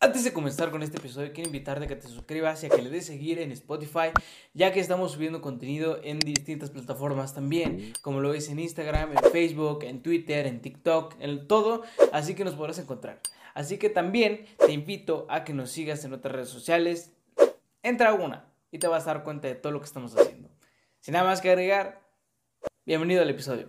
Antes de comenzar con este episodio, quiero invitarte a que te suscribas y a que le des seguir en Spotify, ya que estamos subiendo contenido en distintas plataformas también, como lo ves en Instagram, en Facebook, en Twitter, en TikTok, en todo, así que nos podrás encontrar. Así que también te invito a que nos sigas en otras redes sociales. Entra a una y te vas a dar cuenta de todo lo que estamos haciendo. Sin nada más que agregar, bienvenido al episodio.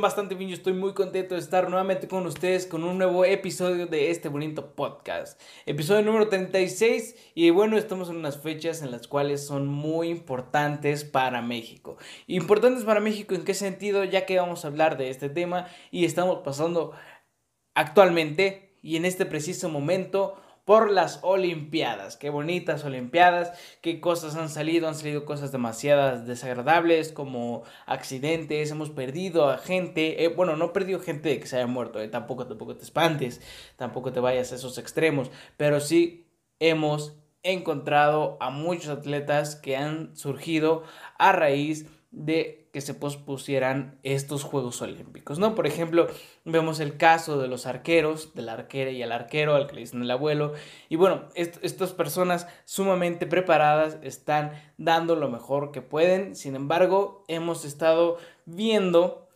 Bastante bien. Yo estoy muy contento de estar nuevamente con ustedes con un nuevo episodio de este bonito podcast. Episodio número 36. Y bueno, estamos en unas fechas en las cuales son muy importantes para México. Importantes para México en qué sentido, ya que vamos a hablar de este tema y estamos pasando actualmente y en este preciso momento por las Olimpiadas. Qué bonitas Olimpiadas, qué cosas han salido, han salido cosas demasiadas desagradables como accidentes, hemos perdido a gente, eh, bueno, no perdido gente que se haya muerto, eh, tampoco, tampoco te espantes, tampoco te vayas a esos extremos, pero sí hemos encontrado a muchos atletas que han surgido a raíz de que se pospusieran estos Juegos Olímpicos, ¿no? Por ejemplo, vemos el caso de los arqueros, de la arquera y el arquero, al que le dicen el abuelo, y bueno, estas personas sumamente preparadas están dando lo mejor que pueden, sin embargo, hemos estado viendo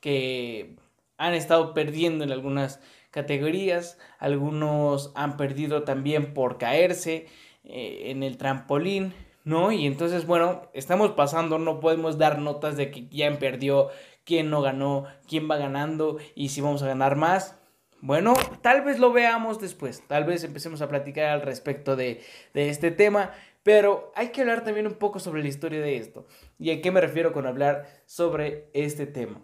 que han estado perdiendo en algunas categorías, algunos han perdido también por caerse eh, en el trampolín, ¿no? Y entonces, bueno, estamos pasando, no podemos dar notas de que quién perdió, quién no ganó, quién va ganando y si vamos a ganar más. Bueno, tal vez lo veamos después, tal vez empecemos a platicar al respecto de, de este tema, pero hay que hablar también un poco sobre la historia de esto. ¿Y a qué me refiero con hablar sobre este tema?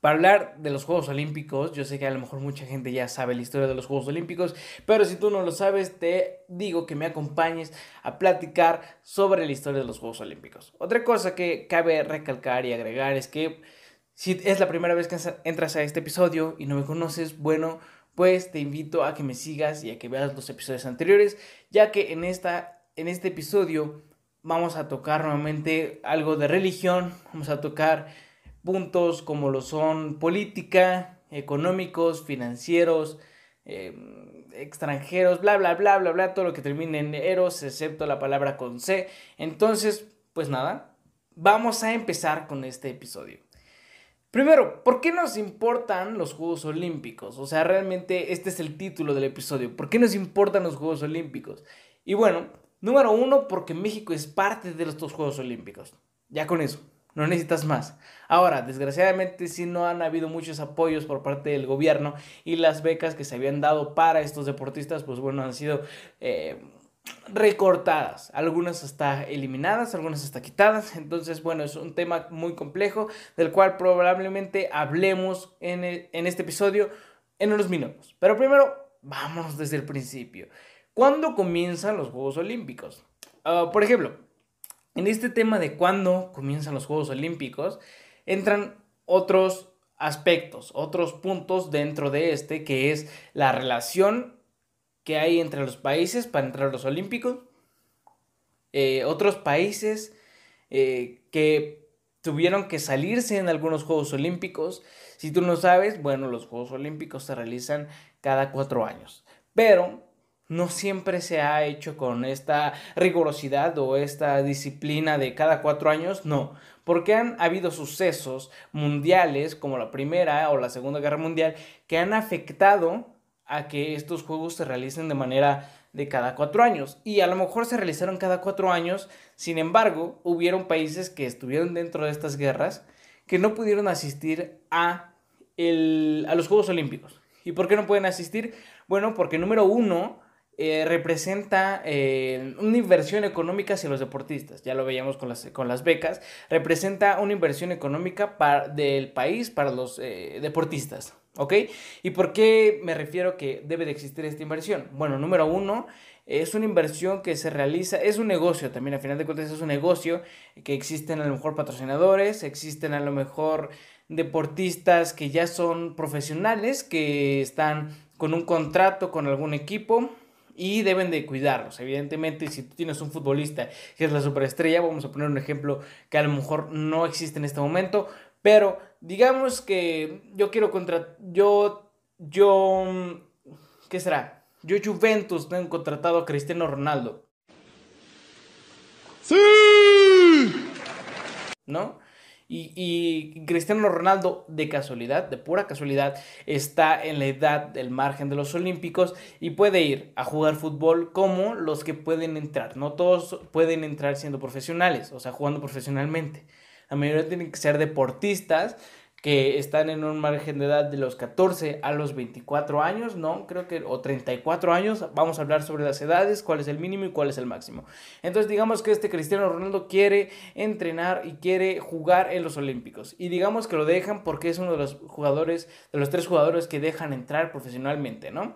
Para hablar de los Juegos Olímpicos. Yo sé que a lo mejor mucha gente ya sabe la historia de los Juegos Olímpicos, pero si tú no lo sabes, te digo que me acompañes a platicar sobre la historia de los Juegos Olímpicos. Otra cosa que cabe recalcar y agregar es que si es la primera vez que entras a este episodio y no me conoces, bueno, pues te invito a que me sigas y a que veas los episodios anteriores, ya que en, esta, en este episodio vamos a tocar nuevamente algo de religión, vamos a tocar puntos como lo son política, económicos, financieros, em, extranjeros, bla, bla, bla, bla, bla, todo lo que termine en eros, excepto la palabra con C. Entonces, pues nada, vamos a empezar con este episodio. Primero, ¿por qué nos importan los Juegos Olímpicos? O sea, realmente este es el título del episodio. ¿Por qué nos importan los Juegos Olímpicos? Y bueno, número uno, porque México es parte de estos Juegos Olímpicos. Ya con eso no necesitas más. Ahora, desgraciadamente sí no han habido muchos apoyos por parte del gobierno y las becas que se habían dado para estos deportistas, pues bueno, han sido eh, recortadas, algunas hasta eliminadas, algunas hasta quitadas. Entonces, bueno, es un tema muy complejo del cual probablemente hablemos en, en este episodio en unos minutos. Pero primero, vámonos desde el principio. ¿Cuándo comienzan los Juegos Olímpicos? Ah, por ejemplo, en este tema de cuándo comienzan los Juegos Olímpicos, entran otros aspectos, otros puntos dentro de este, que es la relación que hay entre los países para entrar a los Olímpicos, eh, otros países eh, que tuvieron que salirse en algunos Juegos Olímpicos. Si tú no sabes, bueno, los Juegos Olímpicos se realizan cada cuatro años, pero no siempre se ha hecho con esta rigurosidad o esta disciplina de cada cuatro años, no, porque han habido sucesos mundiales como la Primera o la Segunda Guerra Mundial que han afectado a que estos juegos se realicen de manera de cada cuatro años y a lo mejor se realizaron cada cuatro años, sin embargo, hubieron países que estuvieron dentro de estas guerras que no pudieron asistir a, a los Juegos Olímpicos. ¿Y por qué no pueden asistir? Bueno, porque número uno, eh, representa eh, una inversión económica hacia los deportistas, ya lo veíamos con las, con las becas, representa una inversión económica del país para los eh, deportistas. ¿Ok? ¿Y por qué me refiero que debe de existir esta inversión? Bueno, número uno, es una inversión que se realiza, es un negocio también, al final de cuentas es un negocio, que existen a lo mejor patrocinadores, existen a lo mejor deportistas que ya son profesionales, que están con un contrato con algún equipo y deben de cuidarlos. Evidentemente, si tú tienes un futbolista que es la superestrella, vamos a poner un ejemplo que a lo mejor no existe en este momento, pero digamos que yo quiero contra yo yo ¿qué será? Yo Juventus tengo contratado a Cristiano Ronaldo. ¡Sí! ¿No? Y, Cristiano Ronaldo, de casualidad, de pura casualidad, está en la edad del margen de los Olímpicos y puede ir a jugar fútbol como los que pueden entrar. No todos pueden entrar siendo profesionales, o sea, jugando profesionalmente. La mayoría tienen que ser deportistas que están en un margen de edad de los 14 a los 24 años, ¿no? Creo que, o 34 años, vamos a hablar sobre las edades, cuál es el mínimo y cuál es el máximo. Entonces, digamos que este Cristiano Ronaldo quiere entrenar y quiere jugar en los Olímpicos. Y digamos que lo dejan porque es uno de los jugadores, de los tres jugadores que dejan entrar profesionalmente, ¿no?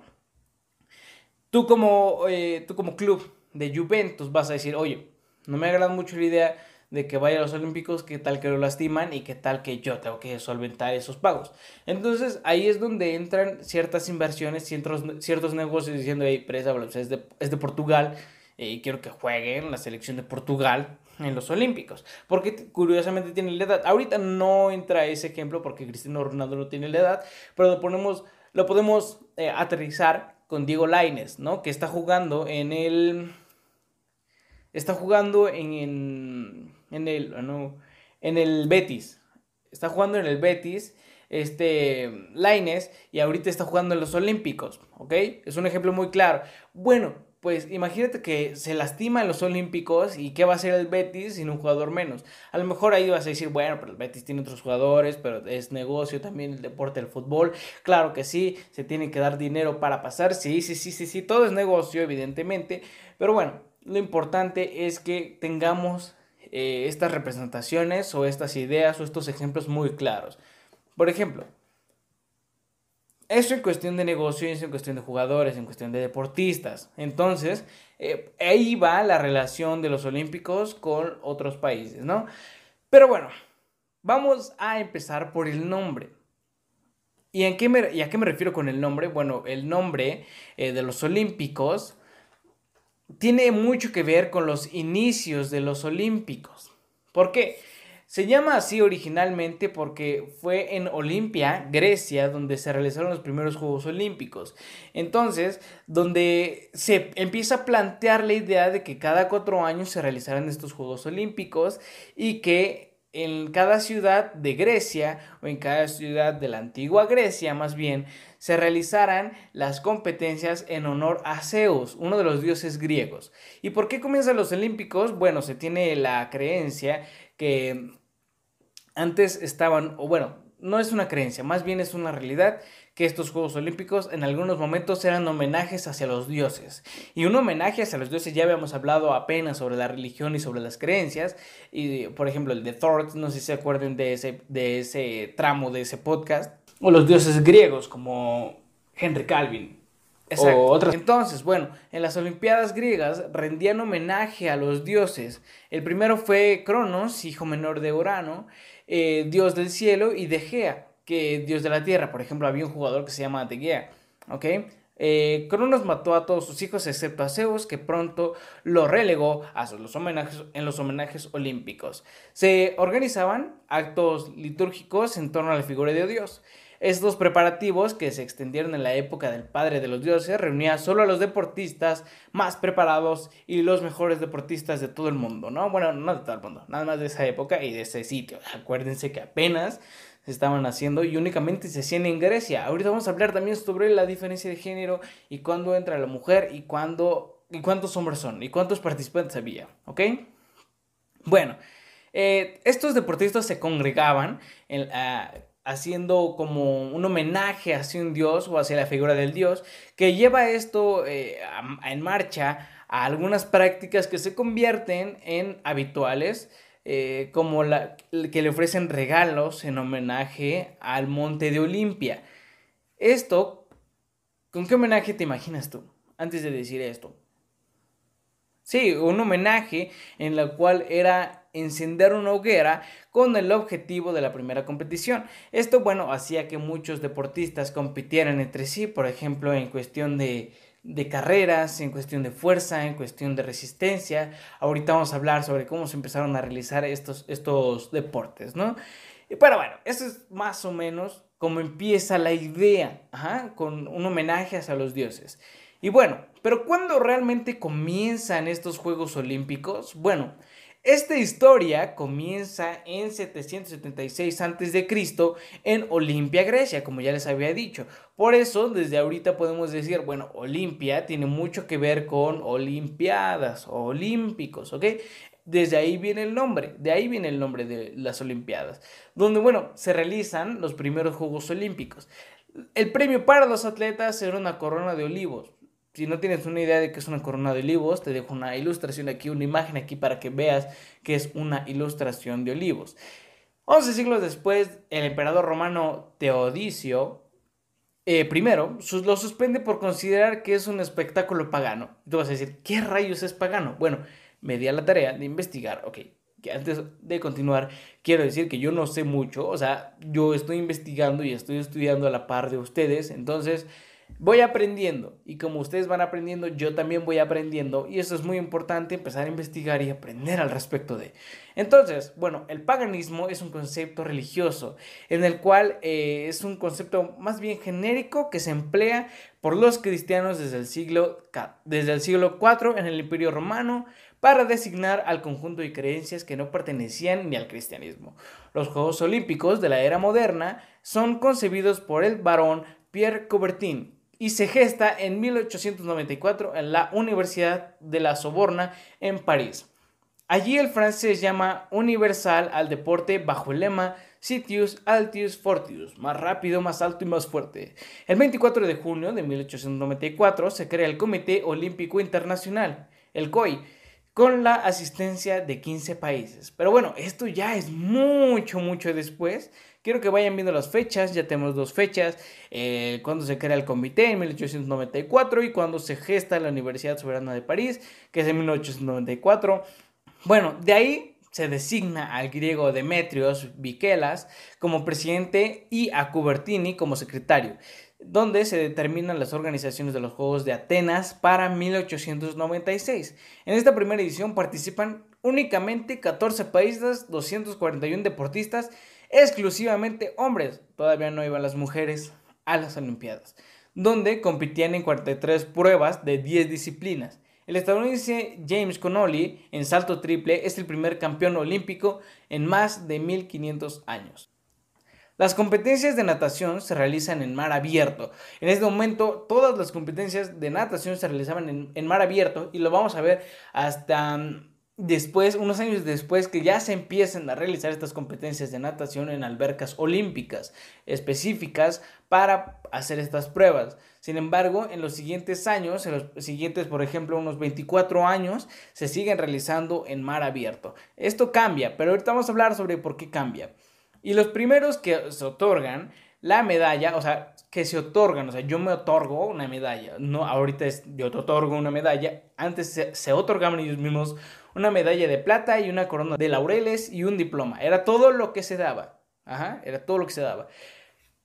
Tú como, eh, tú como club de Juventus vas a decir, oye, no me agrada mucho la idea de que vaya a los Olímpicos, qué tal que lo lastiman y qué tal que yo tengo que solventar esos pagos. Entonces ahí es donde entran ciertas inversiones, ciertos, ciertos negocios diciendo, hey, presa, es de, es de Portugal eh, y quiero que juegue en la selección de Portugal en los Olímpicos. Porque curiosamente tiene la edad. Ahorita no entra ese ejemplo porque Cristiano Ronaldo no tiene la edad, pero lo, ponemos, lo podemos eh, aterrizar con Diego Laines, ¿no? Que está jugando en el... Está jugando en en el, no, en el Betis. Está jugando en el Betis, este, Laines, y ahorita está jugando en los Olímpicos, ¿ok? Es un ejemplo muy claro. Bueno, pues imagínate que se lastima en los Olímpicos y qué va a hacer el Betis sin un jugador menos. A lo mejor ahí vas a decir, bueno, pero el Betis tiene otros jugadores, pero es negocio también el deporte del fútbol. Claro que sí, se tiene que dar dinero para pasar, sí, sí, sí, sí, sí, todo es negocio, evidentemente. Pero bueno, lo importante es que tengamos eh, estas representaciones o estas ideas o estos ejemplos muy claros. Por ejemplo, eso en cuestión de negocio, eso en cuestión de jugadores, en cuestión de deportistas. Entonces, eh, ahí va la relación de los olímpicos con otros países, ¿no? Pero bueno, vamos a empezar por el nombre. ¿Y, qué a qué me refiero con el nombre? Bueno, el nombre eh, de los olímpicos tiene mucho que ver con los inicios de los Olímpicos. ¿Por qué? Se llama así originalmente porque fue en Olimpia, Grecia, donde se realizaron los primeros Juegos Olímpicos. Entonces, donde se empieza a plantear la idea de que cada cuatro años se realizaran estos Juegos Olímpicos y que en cada ciudad de Grecia o en cada ciudad de la antigua Grecia más bien se realizaran las competencias en honor a Zeus, uno de los dioses griegos. ¿Y por qué comienzan los olímpicos? Bueno, se tiene la creencia que antes estaban, o bueno, no es una creencia, más bien es una realidad que estos Juegos Olímpicos en algunos momentos eran homenajes hacia los dioses. Y un homenaje hacia los dioses, ya habíamos hablado apenas sobre la religión y sobre las creencias. Y por ejemplo, el de Thor, no sé si se acuerden de ese, de ese tramo de ese podcast. O los dioses griegos, como Henry Calvin. O otras. Entonces, bueno, en las Olimpiadas griegas rendían homenaje a los dioses. El primero fue Cronos, hijo menor de Urano, eh, dios del cielo, y de Gea, que dios de la tierra. Por ejemplo, había un jugador que se llama Tegea, ¿ok? Eh, Cronos mató a todos sus hijos excepto a Zeus, que pronto lo relegó a los homenajes, en los homenajes olímpicos. Se organizaban actos litúrgicos en torno a la figura de Dios. Estos preparativos, que se extendieron en la época del padre de los dioses, reunían solo a los deportistas más preparados y los mejores deportistas de todo el mundo, ¿no? Bueno, no de todo el mundo, nada más de esa época y de ese sitio. Acuérdense que apenas se estaban haciendo y únicamente se hacían en Grecia. Ahorita vamos a hablar también sobre la diferencia de género y cuándo entra la mujer y cuándo y cuántos hombres son y cuántos participantes había, ¿ok? Bueno, eh, estos deportistas se congregaban ah, haciendo como un homenaje hacia un dios o hacia la figura del dios que lleva esto eh, en marcha a algunas prácticas que se convierten en habituales eh, como la, que le ofrecen regalos en homenaje al monte de Olimpia. Esto, ¿con qué homenaje te imaginas tú antes de decir esto? Sí, un homenaje en el cual era encender una hoguera con el objetivo de la primera competición. Esto, bueno, hacía que muchos deportistas compitieran entre sí, por ejemplo, en cuestión de, de carreras, en cuestión de fuerza, en cuestión de resistencia. Ahorita vamos a hablar sobre cómo se empezaron a realizar estos, estos deportes, ¿no? Pero bueno, eso es más o menos como empieza la idea, con un homenaje hacia los dioses. Y bueno, pero ¿cuándo realmente comienzan estos Juegos Olímpicos? Bueno, esta historia comienza en 776 a.C. en Olimpia, Grecia, como ya les había dicho. Por eso, desde ahorita podemos decir, bueno, Olimpia tiene mucho que ver con Olimpiadas, Olímpicos, ¿ok? Desde ahí viene el nombre, de ahí viene el nombre de las Olimpiadas, donde, bueno, se realizan los primeros Juegos Olímpicos. El premio para los atletas era una corona de olivos. Si no tienes una idea de qué es una corona de olivos, te dejo una ilustración aquí, una imagen aquí para que veas que es una ilustración de olivos. 11 siglos después, el emperador romano Teodicio eh, primero lo suspende por considerar que es un espectáculo pagano. tú vas a decir, ¿qué rayos es pagano? Bueno, me di a la tarea de investigar, ok, antes de continuar, quiero decir que yo no sé mucho, o sea, yo estoy investigando y estoy estudiando a la par de ustedes, entonces voy aprendiendo y como ustedes van aprendiendo, yo también voy aprendiendo y eso es muy importante, empezar a investigar y aprender al respecto de. Entonces, bueno, el paganismo es un concepto religioso en el cual eh, es un concepto más bien genérico que se emplea por los cristianos desde el siglo, desde el siglo IV en el Imperio Romano para designar al conjunto de creencias que no pertenecían ni al cristianismo. Los Juegos Olímpicos de la era moderna son concebidos por el barón Pierre Coubertin y se gesta en 1894 en la Universidad de la Soborna en París. Allí el francés llama universal al deporte bajo el lema Sitius Altius Fortius, más rápido, más alto y más fuerte. El 24 de junio de 1894 se crea el Comité Olímpico Internacional, el COI, con la asistencia de 15 países. Pero bueno, esto ya es mucho, mucho después. Quiero que vayan viendo las fechas, ya tenemos dos fechas, eh, cuando se crea el comité en 1894 y cuando se gesta la Universidad Soberana de París, que es en 1894. Bueno, de ahí se designa al griego Demetrios Vikelas como presidente y a Cubertini como secretario donde se determinan las organizaciones de los Juegos de Atenas para 1896. En esta primera edición participan únicamente 14 países, 241 deportistas, exclusivamente hombres. Todavía no iban las mujeres a las Olimpiadas, donde competían en 43 pruebas de 10 disciplinas. El estadounidense James Connolly en salto triple es el primer campeón olímpico en más de 1500 años. Las competencias de natación se realizan en mar abierto. En este momento todas las competencias de natación se realizaban en, mar abierto y lo vamos a ver hasta mm, después, unos años después, que ya se empiezan a realizar estas competencias de natación en albercas olímpicas específicas para hacer estas pruebas. Sin embargo, en los siguientes años, en los siguientes, por ejemplo, unos 24 años, se siguen realizando en mar abierto. Esto cambia, pero ahorita vamos a hablar sobre por qué cambia. Y los primeros que se otorgan la medalla, o sea, que se otorgan, o sea, yo me otorgo una medalla, no, ahorita es, yo te otorgo una medalla, antes se, otorgaban ellos mismos una medalla de plata y una corona de laureles y un diploma, era todo lo que se daba, ajá, era todo lo que se daba.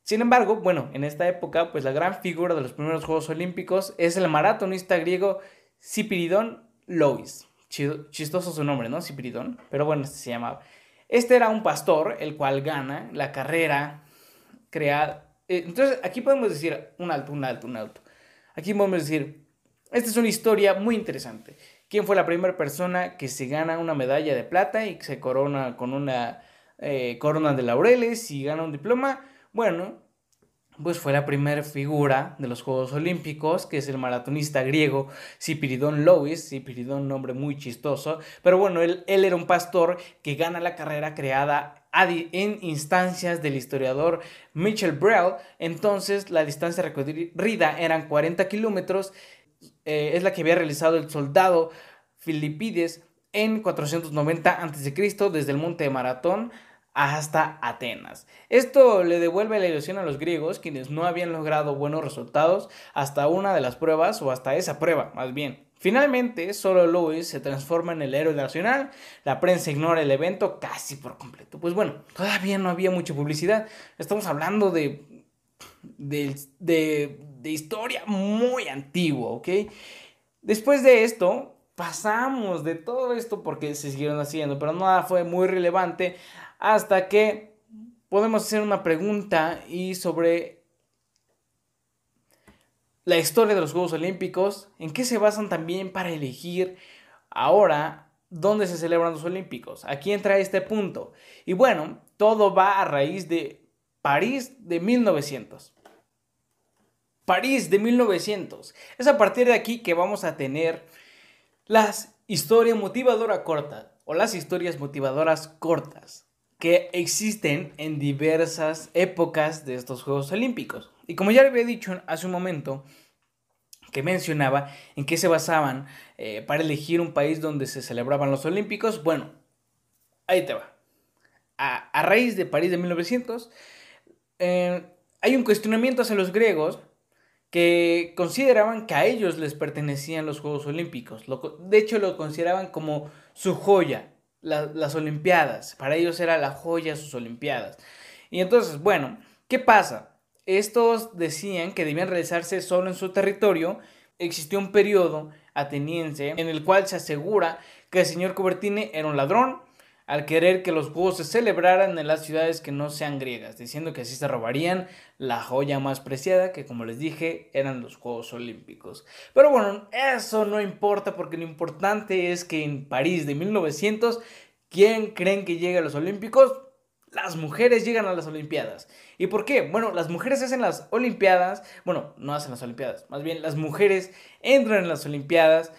Sin embargo, bueno, en esta época, pues la gran figura de los primeros Juegos Olímpicos es el maratonista griego Cipiridón Lois. Chistoso su nombre, ¿no? Cipiridón, pero bueno, se llamaba. Este era un pastor, el cual gana la carrera creada. Eh, entonces, aquí podemos decir un alto, un alto, un alto. Aquí podemos decir, esta es una historia muy interesante. ¿Quién fue la primera persona que se gana una medalla de plata y se corona con una eh, corona de laureles y gana un diploma? Bueno, pues fue la primera figura de los Juegos Olímpicos, que es el maratonista griego Cipiridón Lois, Cipiridón, nombre muy chistoso, pero bueno, él, él era un pastor que gana la carrera creada en instancias del historiador Michel Brel, entonces la distancia recorrida eran 40 kilómetros, eh, es la que había realizado el soldado Filipides en 490 a.C. desde el monte de Maratón hasta Atenas. Esto le devuelve la ilusión a los griegos, quienes no habían logrado buenos resultados hasta una de las pruebas o hasta esa prueba, más bien. Finalmente, solo Louis se transforma en el héroe nacional, la prensa ignora el evento casi por completo. Pues bueno, todavía no había mucha publicidad, estamos hablando de, de, de, de historia muy antigua, ¿ok? Después de esto, pasamos de todo esto porque se siguieron haciendo, pero nada fue muy relevante hasta que podemos hacer una pregunta y sobre la historia de los Juegos Olímpicos, en qué se basan también para elegir ahora dónde se celebran los Olímpicos. Aquí entra este punto. Y bueno, todo va a raíz de París de 1900. París de 1900. Es a partir de aquí que vamos a tener las historias motivadoras cortas o las historias motivadoras cortas que existen en diversas épocas de estos Juegos Olímpicos. Y como ya le había dicho hace un momento, que mencionaba en qué se basaban eh, para elegir un país donde se celebraban los Olímpicos, bueno, ahí te va. A, raíz de París de 1900, eh, hay un cuestionamiento hacia los griegos que consideraban que a ellos les pertenecían los Juegos Olímpicos. de hecho, lo consideraban como su joya, las Olimpiadas. Para ellos era la joya sus Olimpiadas. Y entonces, bueno, ¿qué pasa? Estos decían que debían realizarse solo en su territorio. Existió un periodo ateniense en el cual se asegura que el señor Cubertine era un ladrón al querer que los juegos se celebraran en las ciudades que no sean griegas, diciendo que así se robarían la joya más preciada, que como les dije eran los Juegos Olímpicos. Pero bueno, eso no importa porque lo importante es que en París de 1900, ¿quién creen que llega a los Olímpicos? Las mujeres llegan a las Olimpiadas. ¿Y por qué? Bueno, las mujeres hacen las Olimpiadas, bueno, no hacen las Olimpiadas, más bien las mujeres entran en las Olimpiadas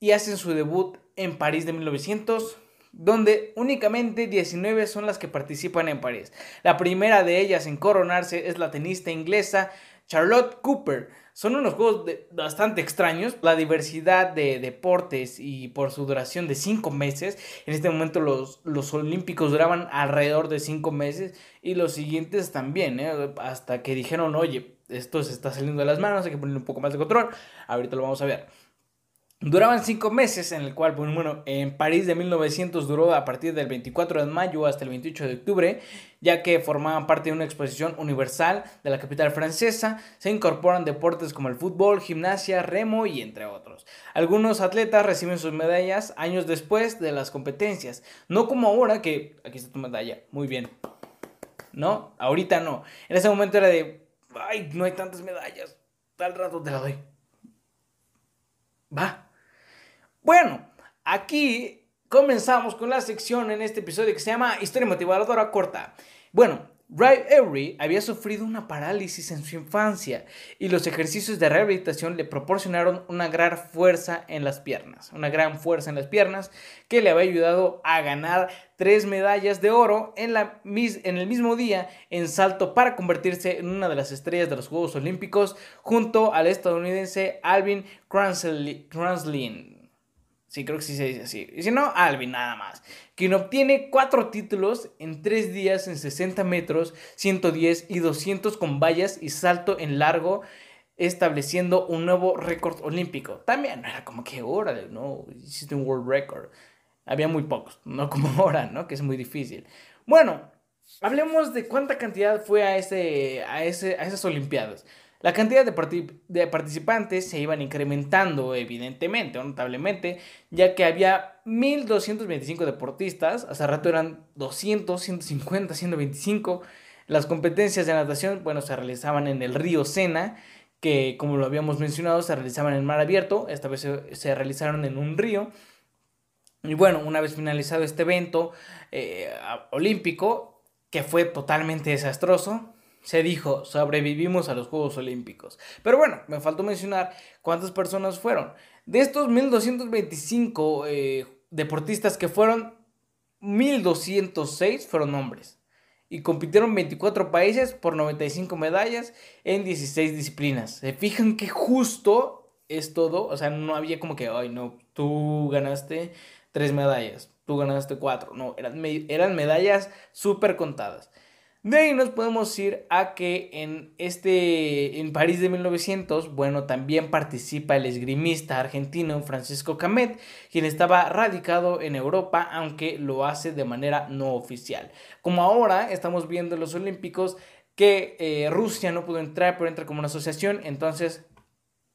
y hacen su debut en París de 1900 donde únicamente 19 son las que participan en París. La primera de ellas en coronarse es la tenista inglesa Charlotte Cooper. Son unos juegos bastante extraños, la diversidad de deportes y por su duración de 5 meses. En este momento los, los olímpicos duraban alrededor de 5 meses y los siguientes también, ¿eh? hasta que dijeron, oye, esto se está saliendo de las manos, hay que ponerle un poco más de control. Ahorita lo vamos a ver. Duraban cinco meses, en el cual, bueno, en París de 1900 duró a partir del 24 de mayo hasta el 28 de octubre, ya que formaban parte de una exposición universal de la capital francesa. Se incorporan deportes como el fútbol, gimnasia, remo y entre otros. Algunos atletas reciben sus medallas años después de las competencias, no como ahora que aquí está tu medalla, muy bien. No, ahorita no. En ese momento era de, ay, no hay tantas medallas, tal rato te la doy. Va. Bueno, aquí comenzamos con la sección en este episodio que se llama Historia motivadora corta. Bueno, Ray Avery había sufrido una parálisis en su infancia y los ejercicios de rehabilitación le proporcionaron una gran fuerza en las piernas, una gran fuerza en las piernas que le había ayudado a ganar tres medallas de oro en, la, en el mismo día en salto para convertirse en una de las estrellas de los Juegos Olímpicos junto al estadounidense Alvin Kranzlin. Sí, creo que sí se dice así. Y si no, Alvin nada más. Quien obtiene cuatro títulos en tres días en 60 metros, 110 y 200 con vallas y salto en largo, estableciendo un nuevo récord olímpico. También era como que, órale, ¿no? Hiciste un world record. Había muy pocos, no como ahora, ¿no? Que es muy difícil. Bueno, hablemos de cuánta cantidad fue a, ese, a, ese, a esas Olimpiadas. La cantidad de, participantes se iban incrementando, evidentemente, notablemente, ya que había 1.225 deportistas, hace rato eran 200, 150, 125. Las competencias de natación, bueno, se realizaban en el río Sena, que como lo habíamos mencionado, se realizaban en mar abierto, esta vez se, realizaron en un río. Y bueno, una vez finalizado este evento eh, olímpico, que fue totalmente desastroso, se dijo, sobrevivimos a los Juegos Olímpicos. Pero bueno, me faltó mencionar cuántas personas fueron. De estos 1225 eh, deportistas que fueron, 1206 fueron hombres. Y compitieron 24 países por 95 medallas en 16 disciplinas. Se fijan que justo es todo. O sea, no había como que, ay, no, tú ganaste tres medallas. tú ganaste cuatro. No, eran, eran medallas súper contadas. De ahí nos podemos ir a que en este en París de 1900, bueno, también participa el esgrimista argentino Francisco Camet, quien estaba radicado en Europa, aunque lo hace de manera no oficial. Como ahora estamos viendo en los Olímpicos que eh, Rusia no pudo entrar, pero entra como una asociación, entonces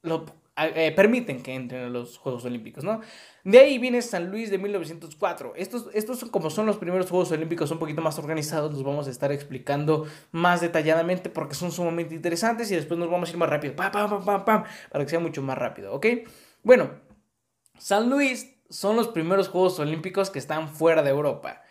lo eh, permiten que entren a los Juegos Olímpicos, ¿no? De ahí viene San Luis de 1904. Estos, estos son, como son los primeros Juegos Olímpicos un poquito más organizados, los vamos a estar explicando más detalladamente porque son sumamente interesantes y después nos vamos a ir más rápido, pam, pam, pam, pam, para que sea mucho más rápido, ¿ok? Bueno, San Luis son los primeros Juegos Olímpicos que están fuera de Europa.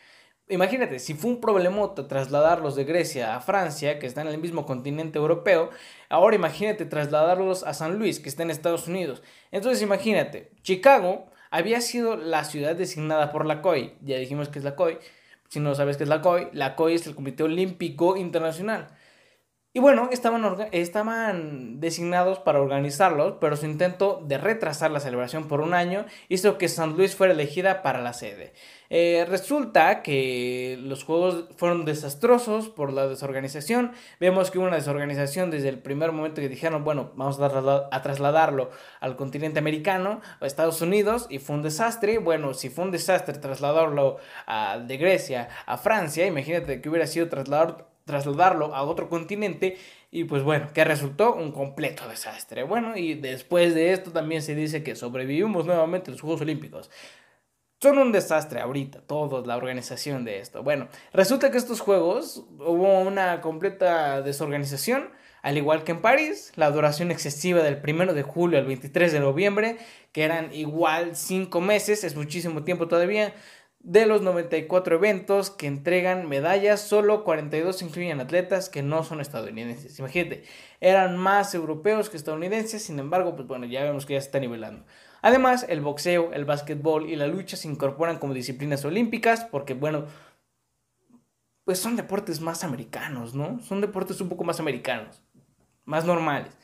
Imagínate, si fue un problemota trasladarlos de Grecia a Francia, que está en el mismo continente europeo, ahora imagínate trasladarlos a San Luis, que está en Estados Unidos. Entonces imagínate, Chicago había sido la ciudad designada por la COI, ya dijimos que es la COI, si no sabes qué es la COI, la COI es el Comité Olímpico Internacional. Y bueno, estaban, estaban designados para organizarlos, pero su intento de retrasar la celebración por un año hizo que San Luis fuera elegida para la sede. Eh, resulta que los juegos fueron desastrosos por la desorganización. Vemos que hubo una desorganización desde el primer momento que dijeron, bueno, vamos a, trasladarlo al continente americano, a Estados Unidos, y fue un desastre. Bueno, si fue un desastre trasladarlo a, de Grecia a Francia, imagínate que hubiera sido trasladar trasladarlo a otro continente y pues bueno, que resultó un completo desastre. Bueno, y después de esto también se dice que sobrevivimos nuevamente los Juegos Olímpicos. Son un desastre ahorita, todos, la organización de esto. Bueno, resulta que estos Juegos hubo una completa desorganización, al igual que en París, la duración excesiva del 1 de julio al 23 de noviembre, que eran igual 5 meses, es muchísimo tiempo todavía, de los 94 eventos que entregan medallas, solo 42 incluyen atletas que no son estadounidenses. Imagínate, eran más europeos que estadounidenses, sin embargo, pues bueno, ya vemos que ya se está nivelando. Además, el boxeo, el básquetbol y la lucha se incorporan como disciplinas olímpicas porque, bueno, pues son deportes más americanos, ¿no? Son deportes un poco más americanos, más normales.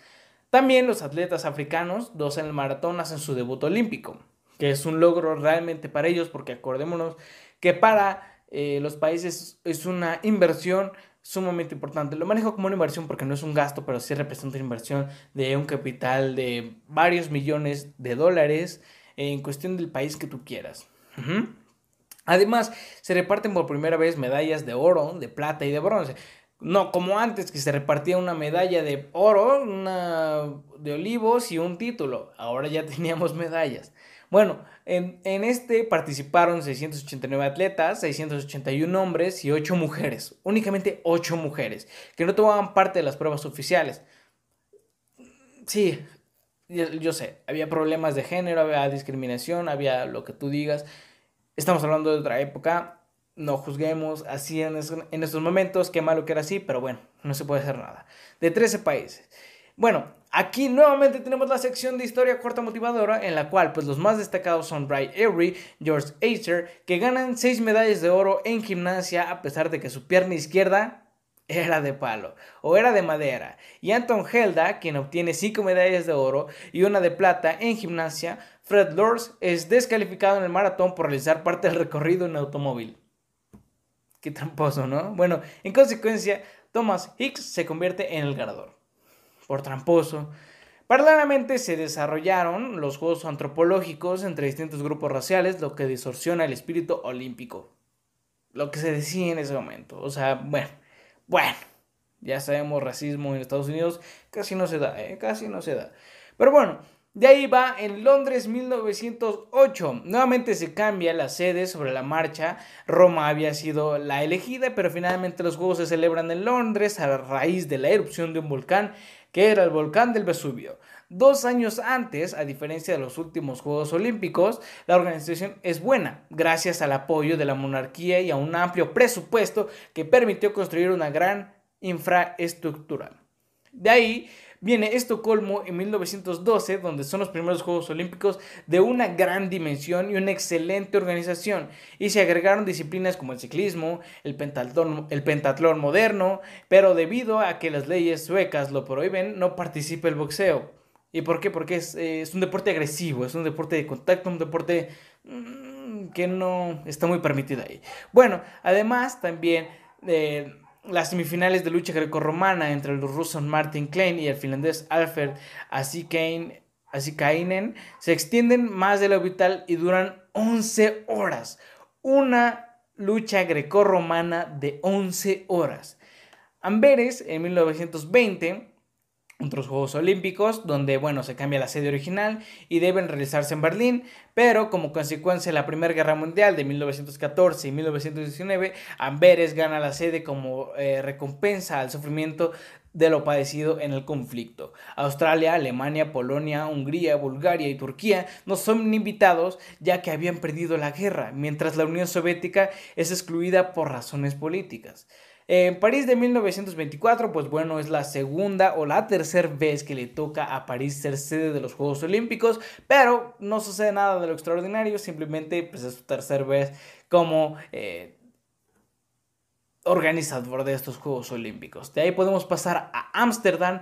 También los atletas africanos, dos en el maratón, hacen su debut olímpico que es un logro realmente para ellos, porque acordémonos que para eh, los países es una inversión sumamente importante. Lo manejo como una inversión porque no es un gasto, pero sí representa una inversión de un capital de varios millones de dólares en cuestión del país que tú quieras. Además, se reparten por primera vez medallas de oro, de plata y de bronce. No como antes que se repartía una medalla de oro, una de olivos y un título. Ahora ya teníamos medallas. Bueno, en, este participaron 689 atletas, 681 hombres y 8 mujeres. Únicamente 8 mujeres, que no tomaban parte de las pruebas oficiales. Sí, yo, sé, había problemas de género, había discriminación, había lo que tú digas. Estamos hablando de otra época, no juzguemos así en, en estos momentos, qué malo que era así, pero bueno, no se puede hacer nada. De 13 países. Bueno, aquí nuevamente tenemos la sección de historia corta motivadora en la cual pues los más destacados son Brian Avery, George Acer, que ganan 6 medallas de oro en gimnasia a pesar de que su pierna izquierda era de palo o era de madera. Y Anton Helda, quien obtiene 5 medallas de oro y una de plata en gimnasia, Fred Lors es descalificado en el maratón por realizar parte del recorrido en automóvil. Qué tramposo, ¿no? Bueno, en consecuencia, Thomas Hicks se convierte en el ganador por tramposo. Paralelamente se desarrollaron los juegos antropológicos entre distintos grupos raciales, lo que distorsiona el espíritu olímpico. Lo que se decía en ese momento. O sea, bueno, bueno, ya sabemos racismo en Estados Unidos, casi no se da, ¿eh? casi no se da. Pero bueno, de ahí va en Londres 1908. Nuevamente se cambia la sede sobre la marcha. Roma había sido la elegida, pero finalmente los juegos se celebran en Londres a raíz de la erupción de un volcán que era el volcán del Vesubio. Dos años antes, a diferencia de los últimos Juegos Olímpicos, la organización es buena, gracias al apoyo de la monarquía y a un amplio presupuesto que permitió construir una gran infraestructura. De ahí viene Estocolmo en 1912, donde son los primeros Juegos Olímpicos de una gran dimensión y una excelente organización, y se agregaron disciplinas como el ciclismo, el pentatlón, el pentatlón moderno, pero debido a que las leyes suecas lo prohíben, no participa el boxeo. ¿Y por qué? Porque es, un deporte agresivo, es un deporte de contacto, un deporte... Mm, que no está muy permitido ahí. Bueno, además también eh, las semifinales de lucha grecorromana entre el ruso Martin Klein y el finlandés Alfred Asikainen se extienden más de lo vital y duran 11 horas. Una lucha grecorromana de 11 horas. Amberes en 1920 otros Juegos Olímpicos, donde, bueno, se cambia la sede original y deben realizarse en Berlín, pero como consecuencia de la Primera Guerra Mundial de 1914 y 1919, Amberes gana la sede como eh, recompensa al sufrimiento de lo padecido en el conflicto. Australia, Alemania, Polonia, Hungría, Bulgaria y Turquía no son invitados ya que habían perdido la guerra, mientras la Unión Soviética es excluida por razones políticas. En París de 1924, pues bueno, es la segunda o la tercera vez que le toca a París ser sede de los Juegos Olímpicos, pero no sucede nada de lo extraordinario, simplemente pues es su tercera vez como eh, organizador de estos Juegos Olímpicos. De ahí podemos pasar a Ámsterdam,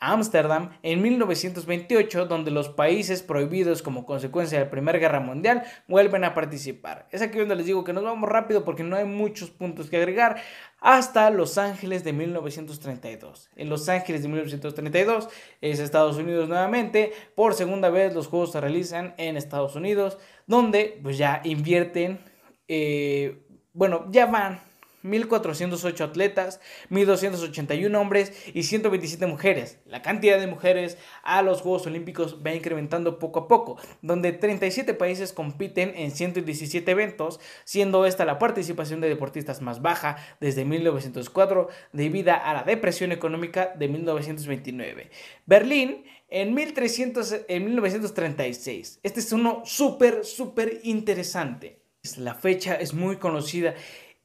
Ámsterdam en 1928, donde los países prohibidos como consecuencia de la Primera Guerra Mundial vuelven a participar. Es aquí donde les digo que nos vamos rápido porque no hay muchos puntos que agregar. Hasta Los Ángeles de 1932. En Los Ángeles de 1932 es Estados Unidos nuevamente. Por segunda vez los juegos se realizan en Estados Unidos, donde pues ya invierten, eh, bueno, ya van 1.408 atletas, 1.281 hombres y 127 mujeres. La cantidad de mujeres a los Juegos Olímpicos va incrementando poco a poco, donde 37 países compiten en 117 eventos, siendo esta la participación de deportistas más baja desde 1904 debido a la depresión económica de 1929. Berlín en, 1300, en 1936. Este es uno súper, súper interesante. La fecha es muy conocida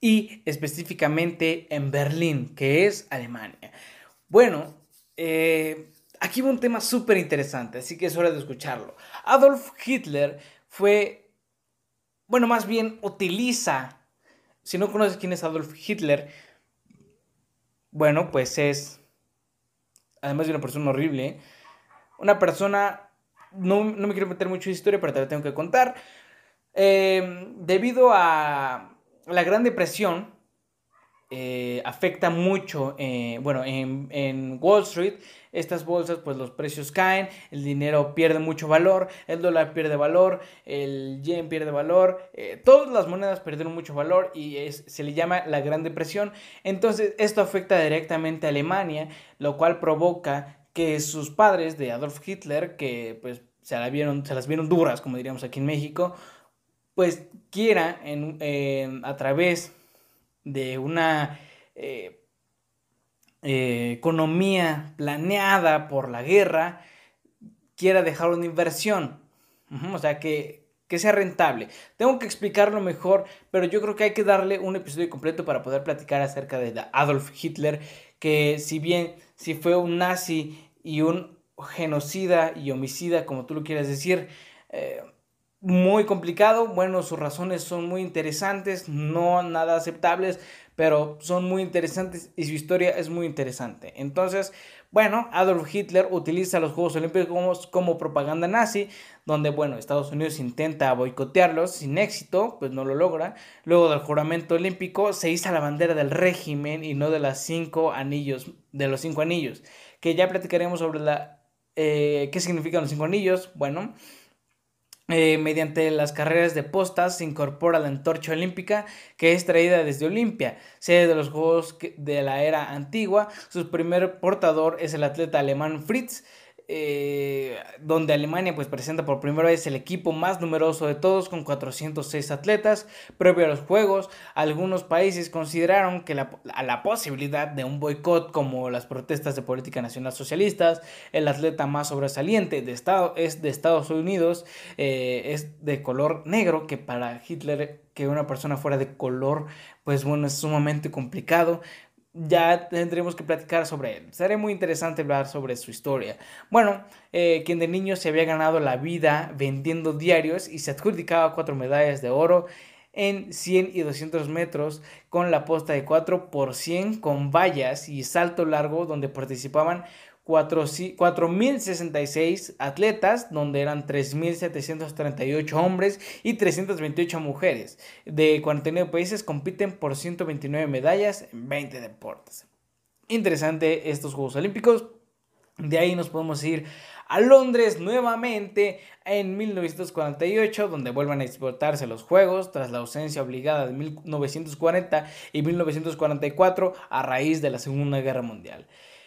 y específicamente en Berlín, que es Alemania. Bueno, eh, aquí va un tema súper interesante, así que es hora de escucharlo. Adolf Hitler fue, bueno, más bien utiliza, si no conoces quién es Adolf Hitler, bueno, pues es, además de una persona horrible, una persona, no, me quiero meter mucho en historia, pero te la tengo que contar, eh, debido a la Gran Depresión eh, afecta mucho, eh, bueno, en, Wall Street, estas bolsas, pues los precios caen, el dinero pierde mucho valor, el dólar pierde valor, el yen pierde valor, eh, todas las monedas perdieron mucho valor y se le llama la Gran Depresión. Entonces, esto afecta directamente a Alemania, lo cual provoca que sus padres de Adolf Hitler, que pues se, la vieron, se las vieron duras, como diríamos aquí en México, pues quiera en, a través de una eh, eh, economía planeada por la guerra, quiera dejar una inversión. o sea, que, que sea rentable. Tengo que explicarlo mejor, pero yo creo que hay que darle un episodio completo para poder platicar acerca de Adolf Hitler, que si bien si fue un nazi y un genocida y homicida, como tú lo quieras decir, eh, muy complicado. Bueno, sus razones son muy interesantes, no nada aceptables, pero son muy interesantes y su historia es muy interesante. Entonces, bueno, Adolf Hitler utiliza los Juegos Olímpicos como, propaganda nazi, donde, bueno, Estados Unidos intenta boicotearlos sin éxito, pues no lo logra. Luego del juramento olímpico se hizo la bandera del régimen y no de las cinco anillos, de los cinco anillos, que ya platicaremos sobre la, eh, qué significan los cinco anillos. Bueno, eh, mediante las carreras de postas se incorpora la antorcha olímpica que es traída desde Olimpia, sede de los Juegos de la era antigua. Su primer portador es el atleta alemán Fritz, eh, donde Alemania pues presenta por primera vez el equipo más numeroso de todos con 406 atletas. Previo a los Juegos, algunos países consideraron que la, la posibilidad de un boicot como las protestas de política nacional socialistas, el atleta más sobresaliente de Estado, es de Estados Unidos, eh, es de color negro, que para Hitler que una persona fuera de color, pues bueno, es sumamente complicado ya tendremos que platicar sobre él. Será muy interesante hablar sobre su historia. Bueno, eh, quien de niño se había ganado la vida vendiendo diarios y se adjudicaba cuatro medallas de oro en 100 y 200 metros con la posta de 4 por 100 con vallas y salto largo donde participaban 4.066 atletas, donde eran 3.738 hombres y 328 mujeres. De 49 países compiten por 129 medallas en 20 deportes. Interesante estos Juegos Olímpicos. De ahí nos podemos ir a Londres nuevamente en 1948, donde vuelven a exportarse los Juegos tras la ausencia obligada de 1940 y 1944 a raíz de la Segunda Guerra Mundial.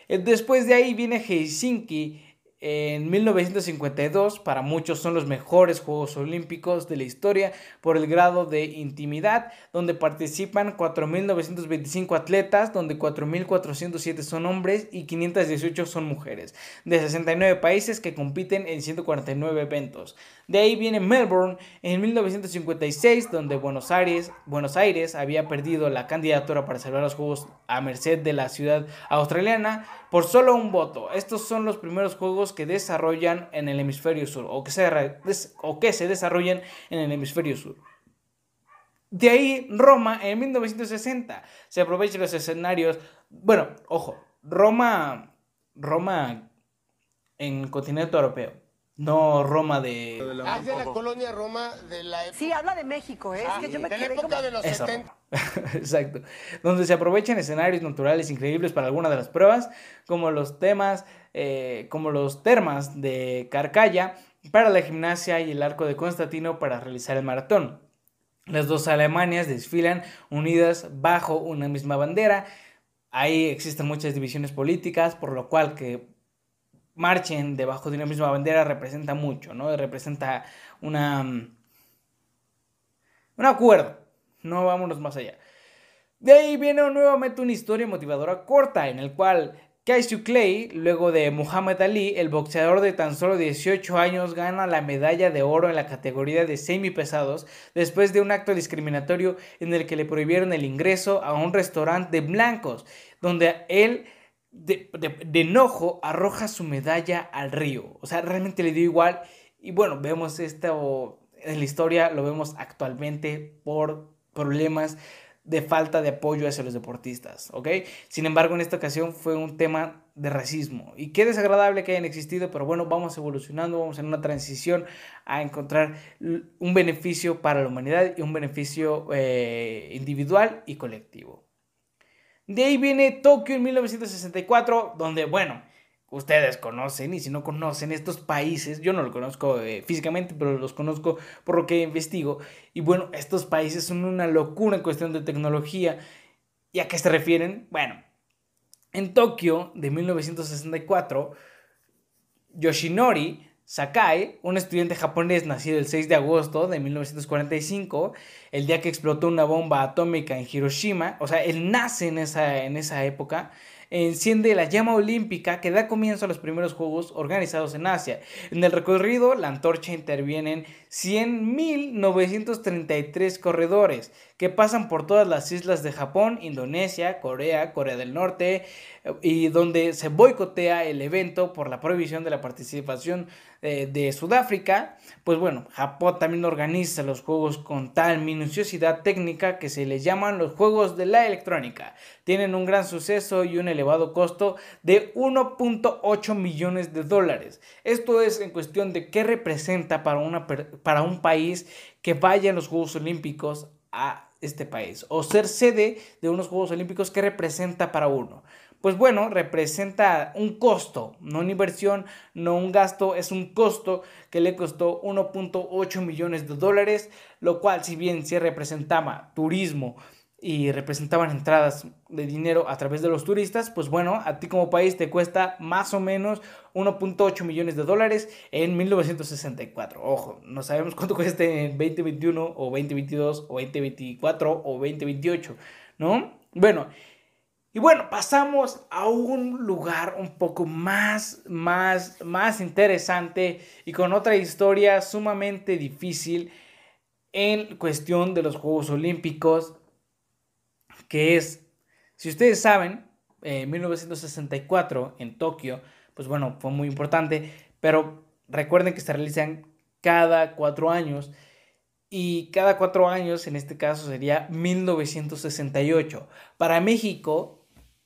Eh, después de ahí viene Helsinki en 1952, para muchos son los mejores Juegos Olímpicos de la historia por el grado de intimidad, donde participan 4.925 atletas, donde 4.407 son hombres y 518 son mujeres, de 69 países que compiten en 149 eventos. De ahí viene Melbourne en 1956, donde Buenos Aires, Buenos Aires había perdido la candidatura para celebrar los Juegos a merced de la ciudad australiana por solo un voto. Estos son los primeros Juegos que desarrollan en el hemisferio sur o que se, o que se desarrollan en el hemisferio sur. De ahí Roma en 1960 se aprovechan los escenarios. Bueno, ojo, Roma, Roma en el continente europeo no Roma de... Ah, de la colonia Roma de la época... Sí, habla de México, ¿eh? es que yo me de la época de los 70. Exacto. Donde se aprovechan escenarios naturales increíbles para algunas de las pruebas, como los temas, eh, como los termas de Carcalla para la gimnasia y el arco de Constantino para realizar el maratón. Las dos Alemanias desfilan unidas bajo una misma bandera. Ahí existen muchas divisiones políticas, por lo cual que marchen debajo de una misma bandera representa mucho, ¿no? Representa una... Mm, un acuerdo. No vámonos más allá. De ahí viene nuevamente una historia motivadora corta en el cual Cassius Clay, luego de Muhammad Ali, el boxeador de tan solo 18 años, gana la medalla de oro en la categoría de semipesados después de un acto discriminatorio en el que le prohibieron el ingreso a un restaurante de blancos, donde él de, enojo arroja su medalla al río. O sea, realmente le dio igual. Y bueno, vemos esto en la historia, lo vemos actualmente por problemas de falta de apoyo hacia los deportistas, ¿ok? Sin embargo, en esta ocasión fue un tema de racismo. Y qué desagradable que hayan existido, pero bueno, vamos evolucionando, vamos en una transición a encontrar un beneficio para la humanidad y un beneficio eh, individual y colectivo. De ahí viene Tokio en 1964, donde, bueno, ustedes conocen, y si no conocen estos países, yo no los conozco eh, físicamente, pero los conozco por lo que investigo. Y bueno, estos países son una locura en cuestión de tecnología. ¿Y a qué se refieren? Bueno, en Tokio de 1964, Yoshinori Sakai, un estudiante japonés nacido el 6 de agosto de 1945, el día que explotó una bomba atómica en Hiroshima, o sea, él nace en esa, en esa época, enciende la llama olímpica que da comienzo a los primeros Juegos organizados en Asia. En el recorrido, la antorcha intervienen 100.933 corredores que pasan por todas las islas de Japón, Indonesia, Corea, Corea del Norte, y donde se boicotea el evento por la prohibición de la participación eh, de Sudáfrica, pues bueno, Japón también organiza los juegos con tal minuciosidad técnica que se les llaman los juegos de la electrónica. Tienen un gran suceso y un elevado costo de 1.8 millones de dólares. Esto es en cuestión de qué representa para, una, para un país que vaya a los Juegos Olímpicos a este país o ser sede de unos Juegos Olímpicos que representa para uno pues bueno, representa un costo, no una inversión, no un gasto, es un costo que le costó 1.8 millones de dólares, lo cual si bien sí representaba turismo y representaban entradas de dinero a través de los turistas, pues bueno, a ti como país te cuesta más o menos 1.8 millones de dólares en 1964. Ojo, no sabemos cuánto cuesta en 2021 o 2022 o 2024 o 2028, ¿no? Bueno, y bueno, pasamos a un lugar un poco más, más, más interesante y con otra historia sumamente difícil en cuestión de los Juegos Olímpicos, que es, si ustedes saben, en 1964 en Tokio, pues bueno, fue muy importante, pero recuerden que se realizan cada cuatro años y cada cuatro años, en este caso sería 1968. Para México,